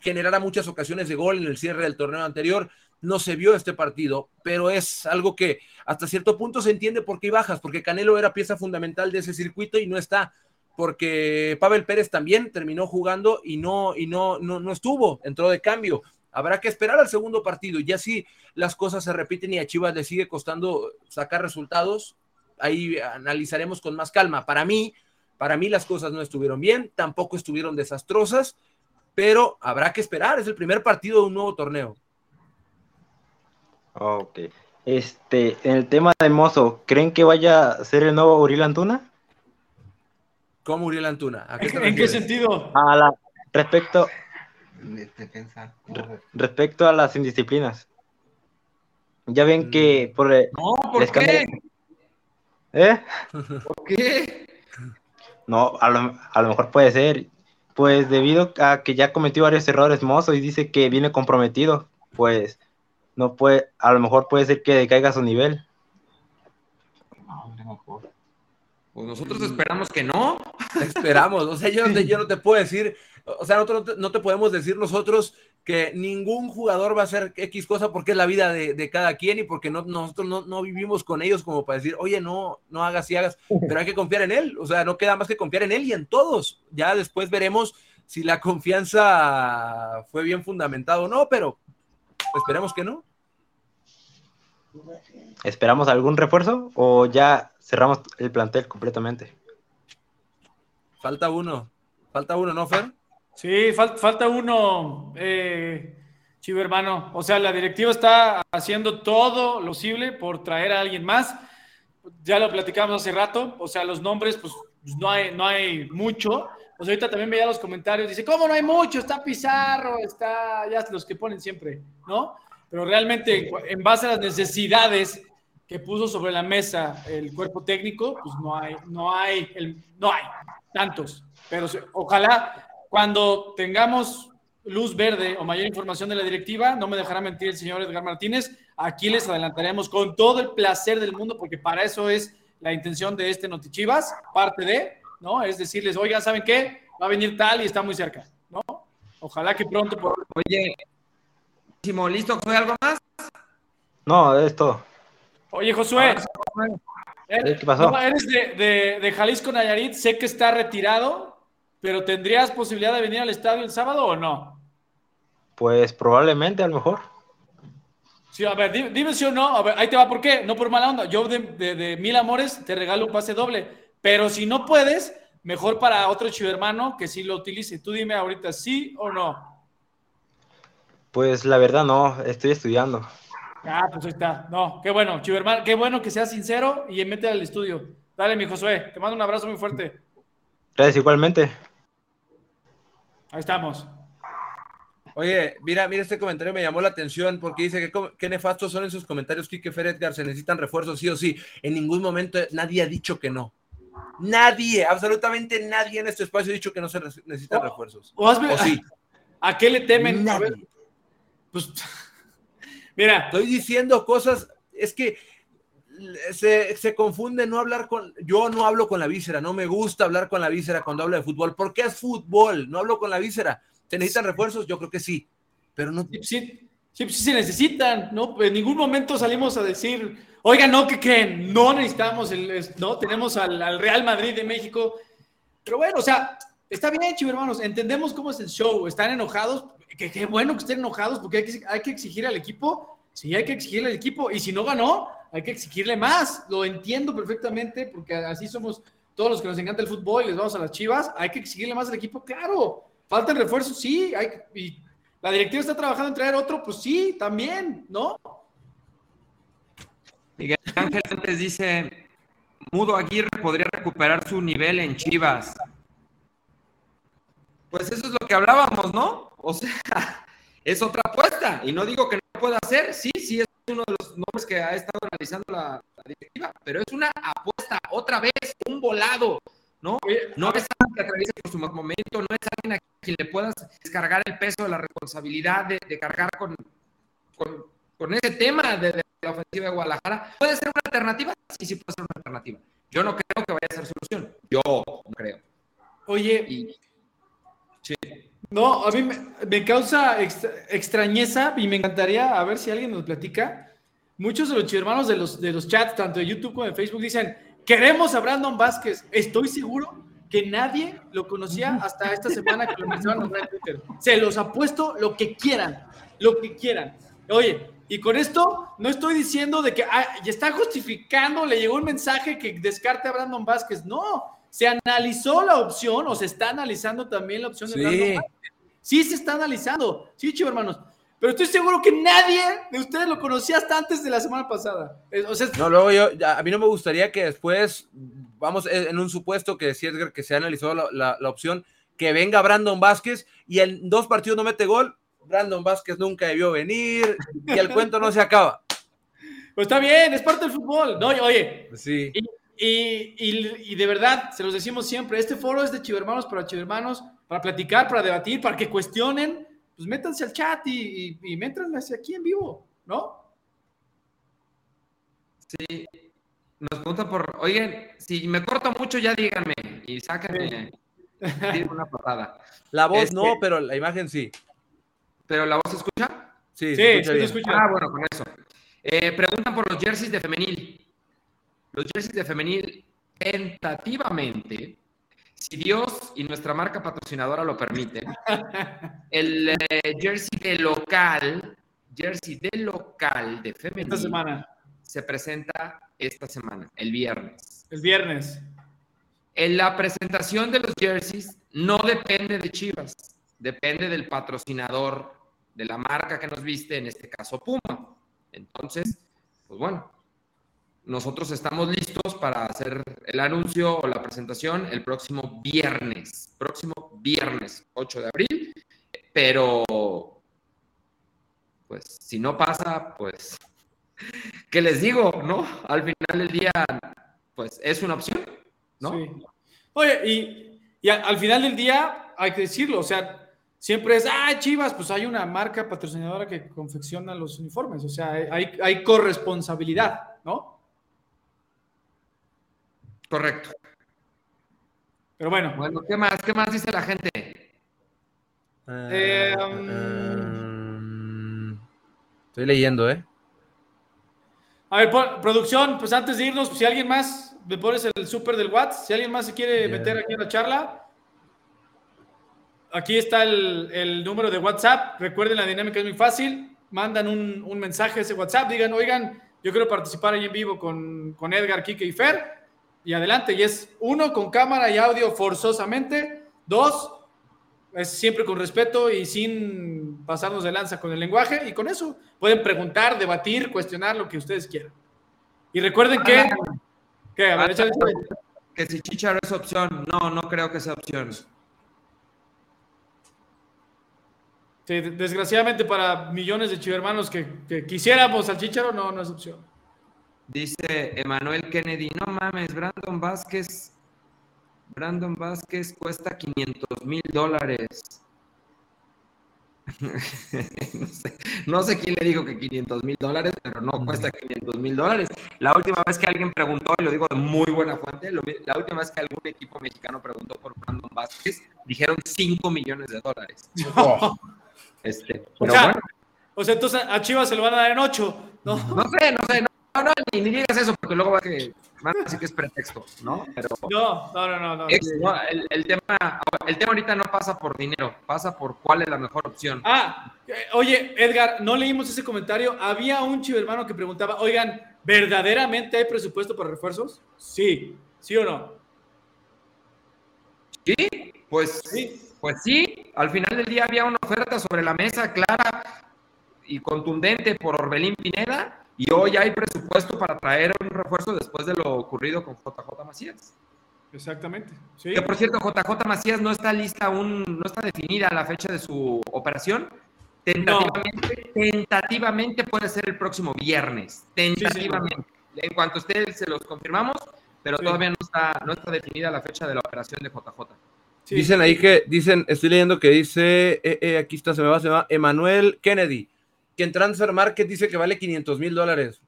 generara muchas ocasiones de gol en el cierre del torneo anterior. No se vio este partido, pero es algo que hasta cierto punto se entiende por qué bajas, porque Canelo era pieza fundamental de ese circuito y no está, porque Pavel Pérez también terminó jugando y no, y no, no, no estuvo, entró de cambio. Habrá que esperar al segundo partido. Ya si las cosas se repiten y a Chivas le sigue costando sacar resultados, ahí analizaremos con más calma. Para mí, para mí las cosas no estuvieron bien, tampoco estuvieron desastrosas pero habrá que esperar, es el primer partido de un nuevo torneo.
Ok. Este, en el tema de Mozo, ¿creen que vaya a ser el nuevo Uriel Antuna?
¿Cómo Uriel Antuna?
¿En qué sentido?
A la, respecto, respecto a las indisciplinas. Ya ven que
mm.
por
No, ¿por qué?
¿Eh?
¿Por qué?
No, a lo, a lo mejor puede ser pues debido a que ya cometió varios errores Mozo y dice que viene comprometido, pues no puede, a lo mejor puede ser que caiga a su nivel.
Pues nosotros esperamos que no.
Esperamos, o sea, yo, yo no te puedo decir, o sea, nosotros no te, podemos decir nosotros que ningún jugador va a hacer X cosa porque es la vida de, cada quien y porque no, nosotros no, no, vivimos con ellos como para decir, oye, no, no hagas y hagas, pero hay que confiar en él, o sea, no queda más que confiar en él y en todos. Ya después veremos si la confianza fue bien fundamentada o no, pero esperemos que no.
¿Esperamos algún refuerzo o ya cerramos el plantel completamente?
Falta uno, falta uno, ¿no, Fer?
Sí, falta uno, eh, Chivo hermano. O sea, la directiva está haciendo todo lo posible por traer a alguien más. Ya lo platicamos hace rato. O sea, los nombres, pues no hay, no hay mucho. Pues ahorita también veía los comentarios. Dice, ¿cómo no hay mucho? Está Pizarro, está ya los que ponen siempre, ¿no? Pero realmente, en base a las necesidades que puso sobre la mesa el cuerpo técnico, pues no hay, no hay, no hay tantos. Pero ojalá cuando tengamos luz verde o mayor información de la directiva, no me dejará mentir el señor Edgar Martínez, aquí les adelantaremos con todo el placer del mundo, porque para eso es la intención de este Notichivas, parte de, ¿no? Es decirles, oigan, ¿saben qué? Va a venir tal y está muy cerca, ¿no? Ojalá que pronto.
Oye, ¿listo? ¿Fue algo más?
No, es todo.
Oye, Josué. ¿Qué pasó? eres de, de, de Jalisco Nayarit, sé que está retirado, pero ¿tendrías posibilidad de venir al estadio el sábado o no?
Pues probablemente, a lo mejor.
Sí, a ver, dime, si o no. A ver, ahí te va, ¿por qué? No por mala onda. Yo de, mil amores te regalo un pase doble. Pero si no puedes, mejor para otro hermano que sí lo utilice. Tú dime ahorita sí o no.
Pues la verdad no, estoy estudiando.
Ah, pues ahí está. No, qué bueno, hermano, qué bueno que seas sincero y mete al estudio. Dale, mi Josué, te mando un abrazo muy fuerte.
Gracias, igualmente.
Ahí estamos.
Oye, mira, mira este comentario me llamó la atención porque dice que qué nefastos son en sus comentarios Kike Fer Edgar, se necesitan refuerzos sí o sí. En ningún momento nadie ha dicho que no. Nadie, absolutamente nadie en este espacio ha dicho que no se necesitan refuerzos.
O, sí? [LAUGHS] ¿A qué le temen?
Nadie.
Pues, [LAUGHS] mira.
Estoy diciendo cosas, es que se, confunde no hablar con, yo no hablo con la víscera, no me gusta hablar con la víscera cuando hablo de fútbol, porque es fútbol, no hablo con la víscera. ¿Se necesitan refuerzos? Yo creo que sí, pero no.
Sí, sí, sí, se necesitan, ¿no? En ningún momento salimos a decir, oiga, no, que creen? No necesitamos, el, no, tenemos al, Real Madrid de México. Pero bueno, o sea, está bien, chicos hermanos, entendemos cómo es el show, están enojados, qué bueno que estén enojados, porque hay que, hay que exigir al equipo, sí, hay que exigirle al equipo, y si no ganó, hay que exigirle más. Lo entiendo perfectamente porque así somos todos los que nos encanta el fútbol y les vamos a las chivas. Hay que exigirle más al equipo, claro. Faltan refuerzos, sí. Hay, y la directiva está trabajando en traer otro, pues sí, también, ¿no?
Miguel Ángel antes dice, Mudo Aguirre podría recuperar su nivel en Chivas. Pues eso es lo que hablábamos, ¿no? O sea, [LAUGHS] es otra apuesta. Y no digo que pueda ser, sí, sí es uno de los nombres que ha estado analizando la, la directiva, pero es una apuesta, otra vez, un volado, ¿no? No es alguien que atraviese por su momento, no es alguien a quien le puedas descargar el peso de la responsabilidad de, de cargar con, con, con, ese tema de, de, la ofensiva de Guadalajara. ¿Puede ser una alternativa? Sí, sí puede ser una alternativa. Yo no creo que vaya a ser solución. Yo no creo.
Oye,
Y, sí.
No, a mí me, me causa extra- extrañeza y me encantaría a ver si alguien nos platica. Muchos de los hermanos de los, de los chats, tanto de YouTube como de Facebook, dicen, queremos a Brandon Vázquez. Estoy seguro que nadie lo conocía hasta esta semana que lo empezaron a nombrar en Twitter. Se los apuesto lo que quieran, lo que quieran. Oye, y con esto no estoy diciendo de que ah, ya está justificando, le llegó un mensaje que descarte a Brandon Vázquez. No, se analizó la opción o se está analizando también la opción de Brandon. Vázquez. Sí se está analizando, sí, chivo hermanos. Pero estoy seguro que nadie de ustedes lo conocía hasta antes de la semana pasada. O sea,
No, luego yo, a mí no me gustaría que después, vamos eh, en un supuesto que decía Edgar que se ha analizado la, la- la opción, que venga Brandon Vázquez y en dos partidos no mete gol, Brandon Vázquez nunca debió venir y el cuento no se acaba.
pues está bien, es parte del fútbol. No, oye,
Sí.
y, y- y- y de verdad, se los decimos siempre, este foro es de chivermanos para chivermanos, para platicar, para debatir, para que cuestionen, pues métanse al chat y, y, y métanse aquí en vivo, ¿no?
Sí, nos preguntan por, oigan, si me corto mucho ya díganme y sáquenme [LAUGHS] tiren una patada.
La voz
Este-
no, pero la imagen sí.
¿Pero la voz se escucha?
Sí,
Sí,
se escucha
sí te
bien.
escucho.
Ah, bueno, con eso. Eh, preguntan por los jerseys de femenil. Los jerseys de femenil, tentativamente, si Dios y nuestra marca patrocinadora lo permiten, [LAUGHS] el eh, jersey de local, jersey de local de femenil,
Esta semana,
se presenta esta semana, el viernes.
el viernes.
En la presentación de los jerseys no depende de Chivas, depende del patrocinador de la marca que nos viste, en este caso Puma. Entonces, pues bueno, nosotros estamos listos para hacer el anuncio o la presentación el próximo viernes, próximo viernes 8 de abril, pero pues si no pasa, pues, [LAUGHS] ¿qué les digo? ¿No? Al final del día, pues es una opción, ¿no?
Sí. Oye, y, y al final del día hay que decirlo, o sea, siempre es, ah, Chivas, pues hay una marca patrocinadora que confecciona los uniformes, o sea, hay, hay corresponsabilidad, ¿no?
Correcto.
Pero bueno,
Bueno, ¿qué más? ¿Qué más dice la gente?
Eh,
Ah, mm, estoy leyendo, ¿eh?
a ver, producción, pues antes de irnos, si alguien más, me pones el súper del WhatsApp, si alguien más se quiere meter aquí en la charla, aquí está el, el número de WhatsApp, recuerden la dinámica es muy fácil, mandan un, un mensaje a ese WhatsApp, digan, oigan, yo quiero participar ahí en vivo con, con Edgar, Kike y Fer, y adelante, y es uno, con cámara y audio forzosamente, dos, es siempre con respeto y sin pasarnos de lanza con el lenguaje, y con eso pueden preguntar, debatir, cuestionar lo que ustedes quieran. Y recuerden que...
Que si Chicharo es opción. No, no creo que sea opción.
Sí, desgraciadamente para millones de chivermanos que, que quisiéramos al Chicharo, no, no es opción.
Dice Emanuel Kennedy, no mames, Brandon Vázquez, Brandon Vázquez cuesta 500 mil dólares. [LAUGHS] no, sé, no sé quién le dijo que 500 mil dólares, pero no cuesta 500 mil dólares. La última vez que alguien preguntó, y lo digo de muy buena fuente, lo- la última vez que algún equipo mexicano preguntó por Brandon Vázquez, dijeron 5 millones de dólares. Este,
O
pero
sea,
bueno.
o sea, entonces a Chivas se lo van a dar en 8, ¿no?
No sé, no sé, no, no, ni, ni digas eso, porque luego va que, van a decir que es pretexto, ¿no? Pero
No, no, no, no. no.
no, el, el tema, el tema ahorita no pasa por dinero, pasa por cuál es la mejor opción.
Ah, eh, oye, Edgar, no leímos ese comentario. Había un chivermano que preguntaba, oigan, ¿verdaderamente hay presupuesto para refuerzos? Sí, ¿sí o no?
Sí, pues
Sí.
pues sí, al final del día había una oferta sobre la mesa clara y contundente por Orbelín Pineda y hoy hay presupuesto para traer un refuerzo después de lo ocurrido con JJ Macías.
Exactamente. Sí.
Que por cierto, JJ Macías no está lista aún, no está definida la fecha de su operación. Tentativamente, tentativamente puede ser el próximo viernes. Tentativamente. En cuanto a ustedes se los confirmamos, pero todavía no está, no está definida la fecha de la operación de JJ.
Dicen ahí que, dicen, estoy leyendo que dice, eh, eh, aquí está, se me va, se me va, Emanuel Kennedy, que en Transfer Market dice que vale 500 mil dólares.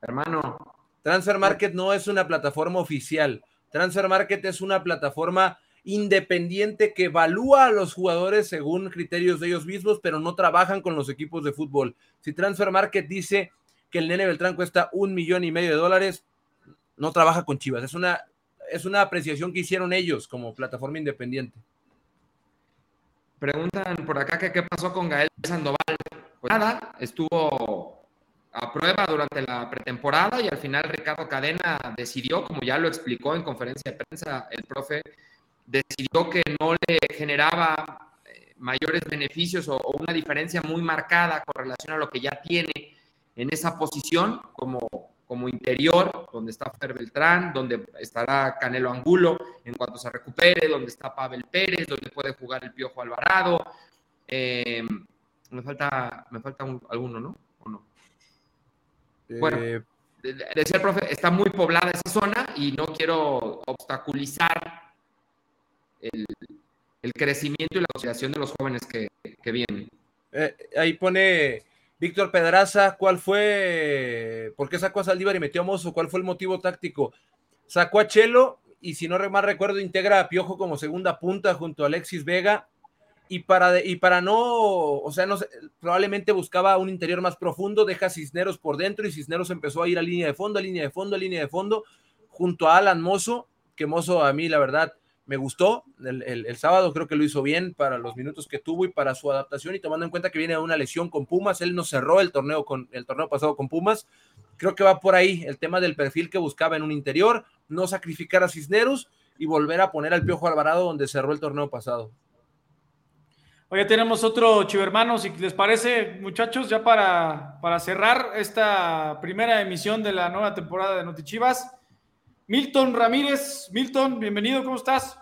Hermano.
Transfer Market no es una plataforma oficial. Transfer Market es una plataforma independiente que evalúa a los jugadores según criterios de ellos mismos, pero no trabajan con los equipos de fútbol. Si Transfer Market dice que el Nene Beltrán cuesta un millón y medio de dólares, no trabaja con Chivas. Es una, es una apreciación que hicieron ellos como plataforma independiente.
Preguntan por acá que qué pasó con Gael Sandoval. Pues nada, estuvo a prueba durante la pretemporada y al final Ricardo Cadena decidió, como ya lo explicó en conferencia de prensa el profe, decidió que no le generaba eh, mayores beneficios o, una diferencia muy marcada con relación a lo que ya tiene en esa posición como, como interior, donde está Fer Beltrán, donde estará Canelo Angulo en cuanto se recupere, donde está Pavel Pérez, donde puede jugar el Piojo Alvarado. Eh, me falta, me falta alguno, ¿no? ¿O no? Bueno, eh, decía el profe, está muy poblada esa zona y no quiero obstaculizar el, crecimiento y la consideración de los jóvenes que, vienen.
Eh, ahí pone Víctor Pedraza, ¿cuál fue? ¿Por qué sacó a Saldívar y metió a Mozo? ¿Cuál fue el motivo táctico? Sacó a Chelo y si no más recuerdo, integra a Piojo como segunda punta junto a Alexis Vega. Y para, y para no, o sea, no probablemente buscaba un interior más profundo, deja Cisneros por dentro y Cisneros empezó a ir a línea de fondo, a línea de fondo, a línea de fondo, junto a Alan Mozo, que Mozo a mí, la verdad, me gustó. El, sábado creo que lo hizo bien para los minutos que tuvo y para su adaptación y tomando en cuenta que viene de una lesión con Pumas, él no cerró el torneo con el torneo pasado con Pumas. Creo que va por ahí el tema del perfil que buscaba en un interior, no sacrificar a Cisneros y volver a poner al Piojo Alvarado donde cerró el torneo pasado.
Oye, tenemos otro chivermano, si les parece, muchachos, ya para, para cerrar esta primera emisión de la nueva temporada de Notichivas. Milton Ramírez. Milton, bienvenido, ¿cómo estás?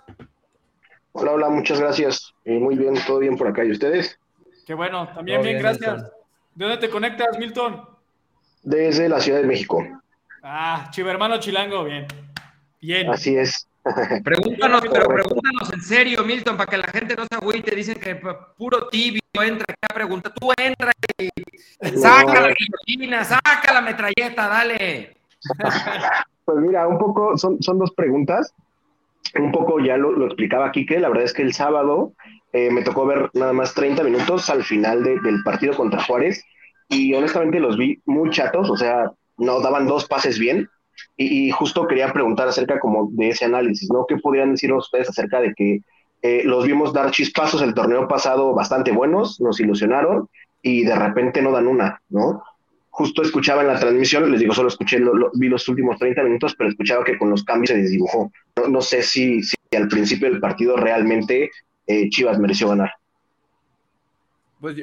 Hola, hola, muchas gracias. Eh, muy bien, todo bien por acá. ¿Y ustedes?
Qué bueno, también bien, gracias. ¿De dónde te conectas, Milton?
Desde la Ciudad de México.
Ah, chivermano chilango, bien. Bien.
Así es. [LAUGHS]
Pregúntanos, pero pregúntanos en serio, Milton, para que la gente no se agüite. Dicen que puro tibio entra acá, pregunta. Tú entra y saca la guillotina, saca la metralleta, dale. [LAUGHS]
Pues mira, un poco, son, son dos preguntas. Un poco ya lo, explicaba Quique, la verdad es que el sábado eh, me tocó ver nada más 30 minutos al final del partido contra Juárez y honestamente los vi muy chatos, o sea, no daban dos pases bien y, justo quería preguntar acerca como de ese análisis, ¿no? ¿Qué podrían decir ustedes acerca de que eh, los vimos dar chispazos el torneo pasado bastante buenos, nos ilusionaron y de repente no dan una, ¿no? Justo escuchaba en la transmisión, les digo, solo escuché, vi los últimos 30 minutos, pero escuchaba que con los cambios se desdibujó. No, sé si, si, al principio del partido realmente eh, Chivas mereció ganar.
Pues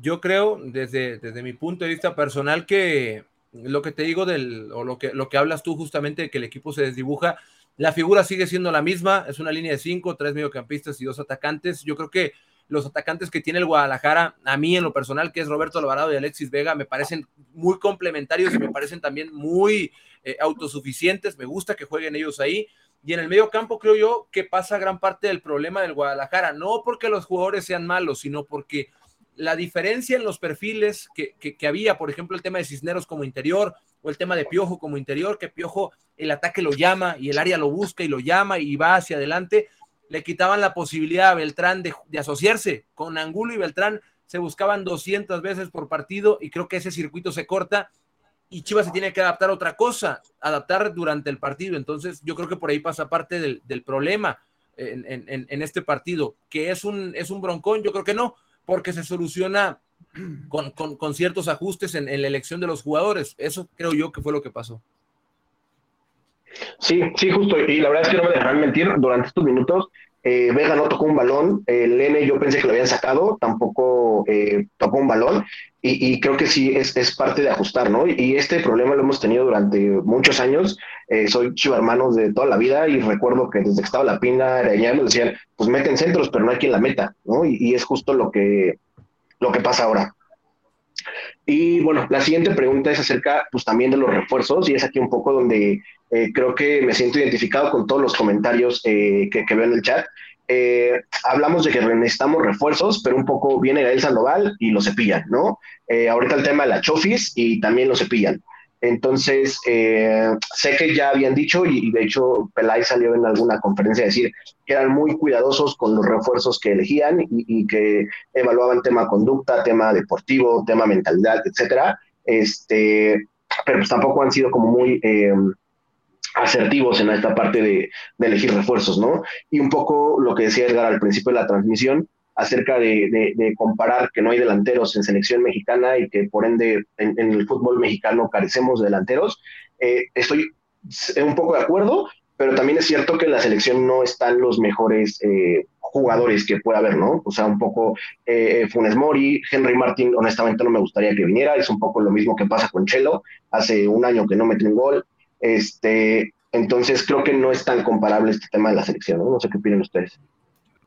yo, creo, desde, desde mi punto de vista personal, que lo que te digo del, o lo que, lo que hablas tú justamente de que el equipo se desdibuja, la figura sigue siendo la misma, es una línea de cinco, tres mediocampistas y dos atacantes. Yo creo que los atacantes que tiene el Guadalajara, a mí en lo personal, que es Roberto Alvarado y Alexis Vega, me parecen muy complementarios y me parecen también muy eh, autosuficientes. Me gusta que jueguen ellos ahí. Y en el medio campo creo yo que pasa gran parte del problema del Guadalajara, no porque los jugadores sean malos, sino porque la diferencia en los perfiles que, que, había, por ejemplo, el tema de Cisneros como interior o el tema de Piojo como interior, que Piojo el ataque lo llama y el área lo busca y lo llama y va hacia adelante, le quitaban la posibilidad a Beltrán de, asociarse con Angulo y Beltrán se buscaban 200 veces por partido y creo que ese circuito se corta y Chivas se tiene que adaptar a otra cosa, adaptar durante el partido. Entonces yo creo que por ahí pasa parte del, problema en, este partido, que es un, es un broncón, yo creo que no, porque se soluciona con, ciertos ajustes en, la elección de los jugadores. Eso creo yo que fue lo que pasó.
Sí, sí, justo. Y la verdad es que no me dejarán mentir, durante estos minutos eh, Vega no tocó un balón, el N yo pensé que lo habían sacado, tampoco eh, tocó un balón, y, creo que sí es, es, parte de ajustar, ¿no? Y, este problema lo hemos tenido durante muchos años, eh, soy chivo hermanos de toda la vida y recuerdo que desde que estaba la pina, nos decían, pues meten centros, pero no hay quien la meta, ¿no? Y, es justo lo que, lo que pasa ahora. Y bueno, la siguiente pregunta es acerca pues también de los refuerzos y es aquí un poco donde eh, creo que me siento identificado con todos los comentarios eh, que, que, veo en el chat. Eh, hablamos de que necesitamos refuerzos, pero un poco viene Gael Sandoval y lo cepillan, ¿no? ahorita el tema de la Chofis y también lo cepillan. Entonces, sé que ya habían dicho, y, de hecho Pelay salió en alguna conferencia a decir que eran muy cuidadosos con los refuerzos que elegían y, y que evaluaban tema conducta, tema deportivo, tema mentalidad, etcétera. Este, pero pues tampoco han sido como muy asertivos en esta parte de, elegir refuerzos, ¿no? Y un poco lo que decía Edgar al principio de la transmisión acerca de, comparar que no hay delanteros en selección mexicana y que por ende en, el fútbol mexicano carecemos de delanteros. Eh, estoy un poco de acuerdo, pero también es cierto que en la selección no están los mejores eh, jugadores que puede haber, ¿no? O sea, un poco eh, Funes Mori, Henry Martin, honestamente no me gustaría que viniera, es un poco lo mismo que pasa con Chelo, hace un año que no metió un gol, este, entonces creo que no es tan comparable este tema de la selección, ¿no? No sé qué opinan ustedes.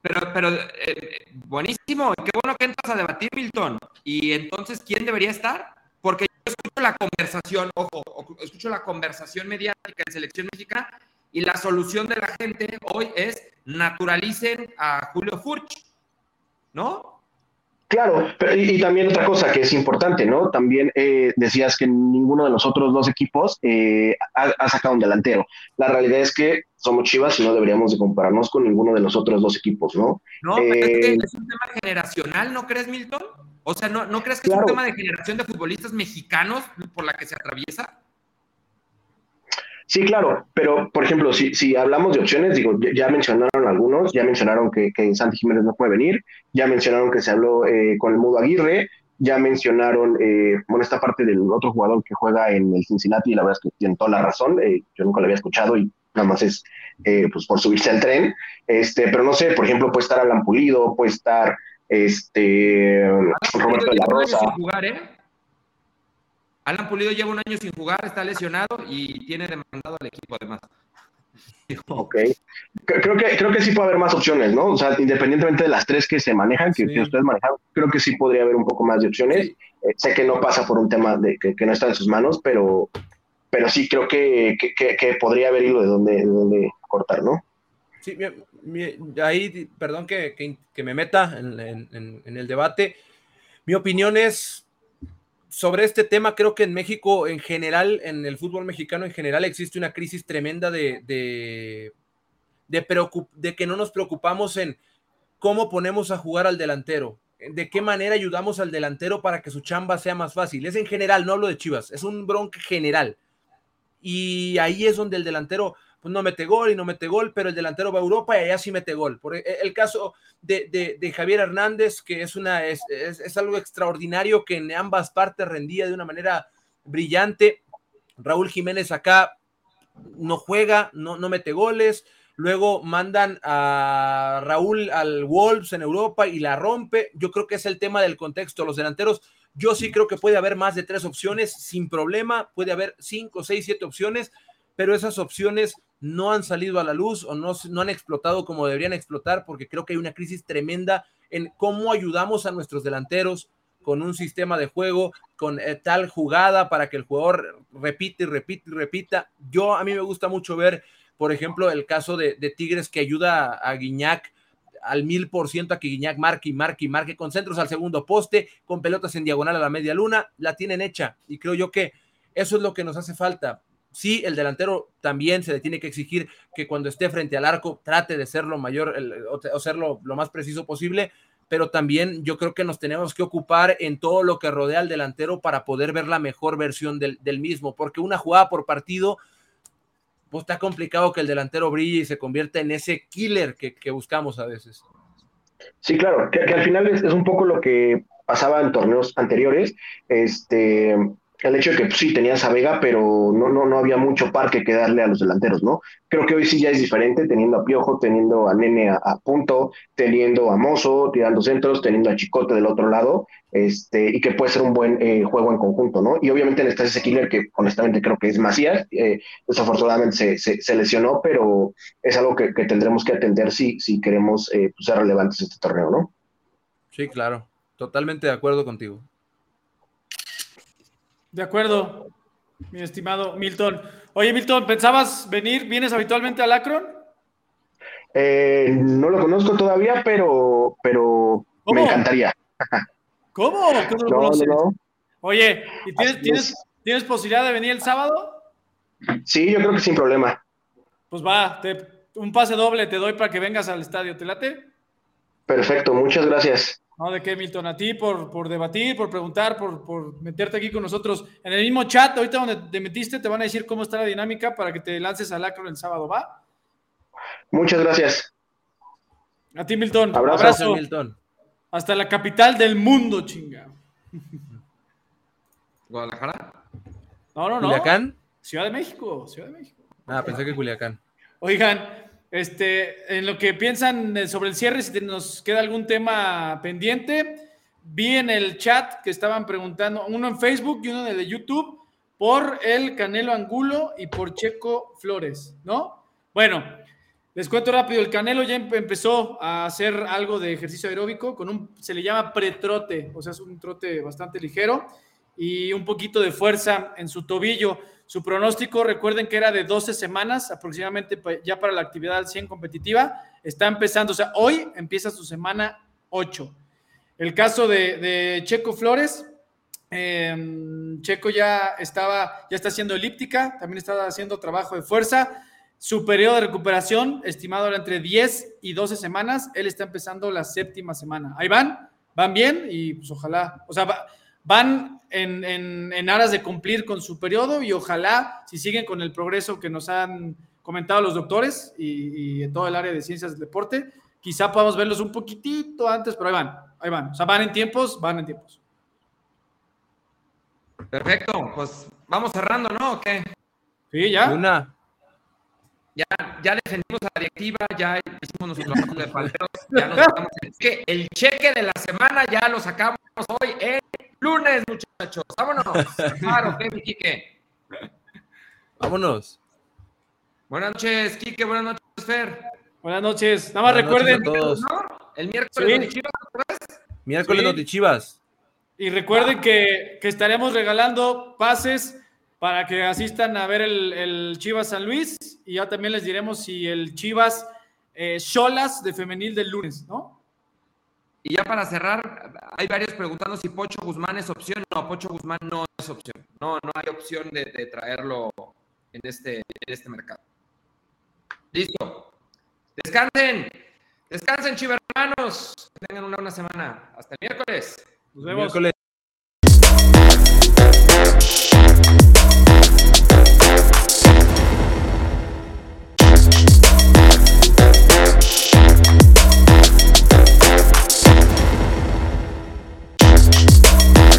Pero, pero eh, buenísimo, qué bueno que entras a debatir, Milton. Y entonces, ¿quién debería estar? Porque yo escucho la conversación, ojo, escucho la conversación mediática en selección mexicana y la solución de la gente hoy es naturalicen a Julio Furch, ¿no?
Claro, y, también otra cosa que es importante, ¿no? También eh, decías que ninguno de los otros dos equipos eh, ha, sacado un delantero. La realidad es que somos Chivas y no deberíamos de compararnos con ninguno de los otros dos equipos, ¿no?
No, es, que eh, es un tema generacional, ¿no crees, Milton? O sea, ¿no, ¿no crees que es un tema de generación de futbolistas mexicanos por la que se atraviesa?
Sí, claro, pero por ejemplo, si, si hablamos de opciones, digo, ya, mencionaron algunos, ya mencionaron que, que, Santi Jiménez no puede venir, ya mencionaron que se habló eh, con el Mudo Aguirre, ya mencionaron, eh, bueno, esta parte del otro jugador que juega en el Cincinnati, y la verdad es que tiene toda la razón, eh, yo nunca lo había escuchado y nada más es pues por subirse al tren, este, pero no sé, por ejemplo, puede estar Alan Pulido, puede estar este Roberto de la Rosa.
Alan Pulido lleva un año sin jugar, está lesionado y tiene demandado al equipo además. [LAUGHS]
Ok. Creo que, creo que sí puede haber más opciones, ¿no? O sea, independientemente de las tres que se manejan, que, ustedes manejan, creo que sí podría haber un poco más de opciones. Eh, sé que no pasa por un tema de que, no está en sus manos, pero, pero sí creo que, podría haber hilo de dónde, cortar, ¿no?
Sí, ahí, perdón que, me meta en el debate. Mi opinión es, sobre este tema, creo que en México en general, en el fútbol mexicano en general, existe una crisis tremenda de, de, de, que no nos preocupamos en cómo ponemos a jugar al delantero, de qué manera ayudamos al delantero para que su chamba sea más fácil. Es en general, no hablo de Chivas, es un bronque general. Y ahí es donde el delantero pues no mete gol y no mete gol, pero el delantero va a Europa y allá sí mete gol. Por e, el caso de, Javier Hernández, que es, una, es, algo extraordinario que en ambas partes rendía de una manera brillante. Raúl Jiménez acá no juega, no, no mete goles. Luego mandan a Raúl al Wolves en Europa y la rompe. Yo creo que es el tema del contexto. Los delanteros, yo sí creo que puede haber más de tres opciones sin problema. Puede haber cinco, seis, siete opciones, pero esas opciones no han salido a la luz o no, no han explotado como deberían explotar, porque creo que hay una crisis tremenda en cómo ayudamos a nuestros delanteros con un sistema de juego, con eh, tal jugada para que el jugador repite y repite y repita. Yo a mí me gusta mucho ver, por ejemplo, el caso de, Tigres que ayuda a, Guiñac al mil por ciento a que Guiñac marque y marque y marque con centros al segundo poste, con pelotas en diagonal a la media luna, la tienen hecha y creo yo que eso es lo que nos hace falta sí, el delantero también se le tiene que exigir que cuando esté frente al arco trate de ser lo mayor o, ser lo, más preciso posible, pero también yo creo que nos tenemos que ocupar en todo lo que rodea al delantero para poder ver la mejor versión del, mismo, porque una jugada por partido, pues está complicado que el delantero brille y se convierta en ese killer que, buscamos a veces.
Sí, claro, que, que al final es, es, un poco lo que pasaba en torneos anteriores. Este, el hecho de que pues, sí tenías a Vega, pero no, no, no había mucho parque que darle a los delanteros, ¿no? Creo que hoy sí ya es diferente, teniendo a Piojo, teniendo a Nene a, punto, teniendo a Mozo, tirando centros, teniendo a Chicote del otro lado, este, y que puede ser un buen eh, juego en conjunto, ¿no? Y obviamente necesitas ese killer que honestamente creo que es Macías, eh, desafortunadamente se, se, lesionó, pero es algo que, tendremos que atender si, si queremos eh, pues, ser relevantes en este torneo, ¿no?
Sí, claro. Totalmente de acuerdo contigo.
De acuerdo, mi estimado Milton. Oye, Milton, ¿pensabas venir? ¿Vienes habitualmente al Akron?
Eh, no lo conozco todavía, pero, pero me encantaría.
¿Cómo? ¿Cómo lo
No, no,
conoces?
no.
Oye, ¿y tienes, tienes posibilidad de venir el sábado?
Sí, yo creo que sin problema.
Pues va, te- un pase doble te doy para que vengas al estadio. ¿Te late?
Perfecto, muchas gracias.
No, de qué, Milton, a ti por, por debatir, por preguntar, por, por meterte aquí con nosotros. En el mismo chat, ahorita donde te metiste, te van a decir cómo está la dinámica para que te lances al Akron el sábado, ¿va?
Muchas gracias.
A ti, Milton.
Abrazo.
Abrazo.
Milton.
Hasta la capital del mundo, chinga.
Guadalajara.
No, no, no.
¿Culiacán?
Ciudad de México, Ciudad de México.
Ah, pensé que Culiacán.
Oigan, este, en lo que piensan eh, sobre el cierre, si nos queda algún tema pendiente, vi en el chat que estaban preguntando, uno en Facebook y uno en el de YouTube, por el Canelo Angulo y por Checo Flores, ¿no? Bueno, les cuento rápido, el Canelo ya empe- empezó a hacer algo de ejercicio aeróbico con un, se le llama pretrote, o sea, es un trote bastante ligero y un poquito de fuerza en su tobillo. Su pronóstico, recuerden que era de 12 semanas aproximadamente ya para la actividad al 100 competitiva. Está empezando, o sea, hoy empieza su semana 8. El caso de, Checo Flores, eh, Checo ya estaba, ya está haciendo elíptica, también estaba haciendo trabajo de fuerza. Su periodo de recuperación, estimado era entre 10 y 12 semanas, él está empezando la séptima semana. Ahí van, van bien y pues ojalá, o sea, va- van en, en- en aras de cumplir con su periodo y ojalá, si siguen con el progreso que nos han comentado los doctores y, y en todo el área de ciencias del deporte, quizá podamos verlos un poquitito antes, pero ahí van, ahí van. O sea, van en tiempos, van en tiempos.
Perfecto, pues vamos cerrando, ¿no? ¿O qué?
Sí, ya.
Una.
Ya, ya defendimos a la directiva, ya hicimos nuestro trabajo de falteros, ya nos sacamos el cheque. El cheque de la semana ya lo sacamos hoy, el lunes, muchachos. Vámonos. [LAUGHS] Claro, ¿qué, mi Quique?
Vámonos.
Buenas noches, Quique. Buenas noches, Fer.
Buenas noches. Nada más
Buenas noches
recuerden,
a todos.
¿No? El miércoles
Sí.
de Chivas, otra vez.
Miércoles
Sí.
Notichivas.
y recuerden que, que estaremos regalando pases para que asistan a ver el, el Chivas San Luis y ya también les diremos si el Chivas eh, Cholas de femenil del lunes, ¿no?
Y ya para cerrar, hay varios preguntando si Pocho Guzmán es opción. No, Pocho Guzmán no es opción. No, no hay opción de, traerlo en este, en este mercado. Listo. Descansen. Descansen, chivermanos. Que tengan una buena semana. Hasta el miércoles.
Nos vemos.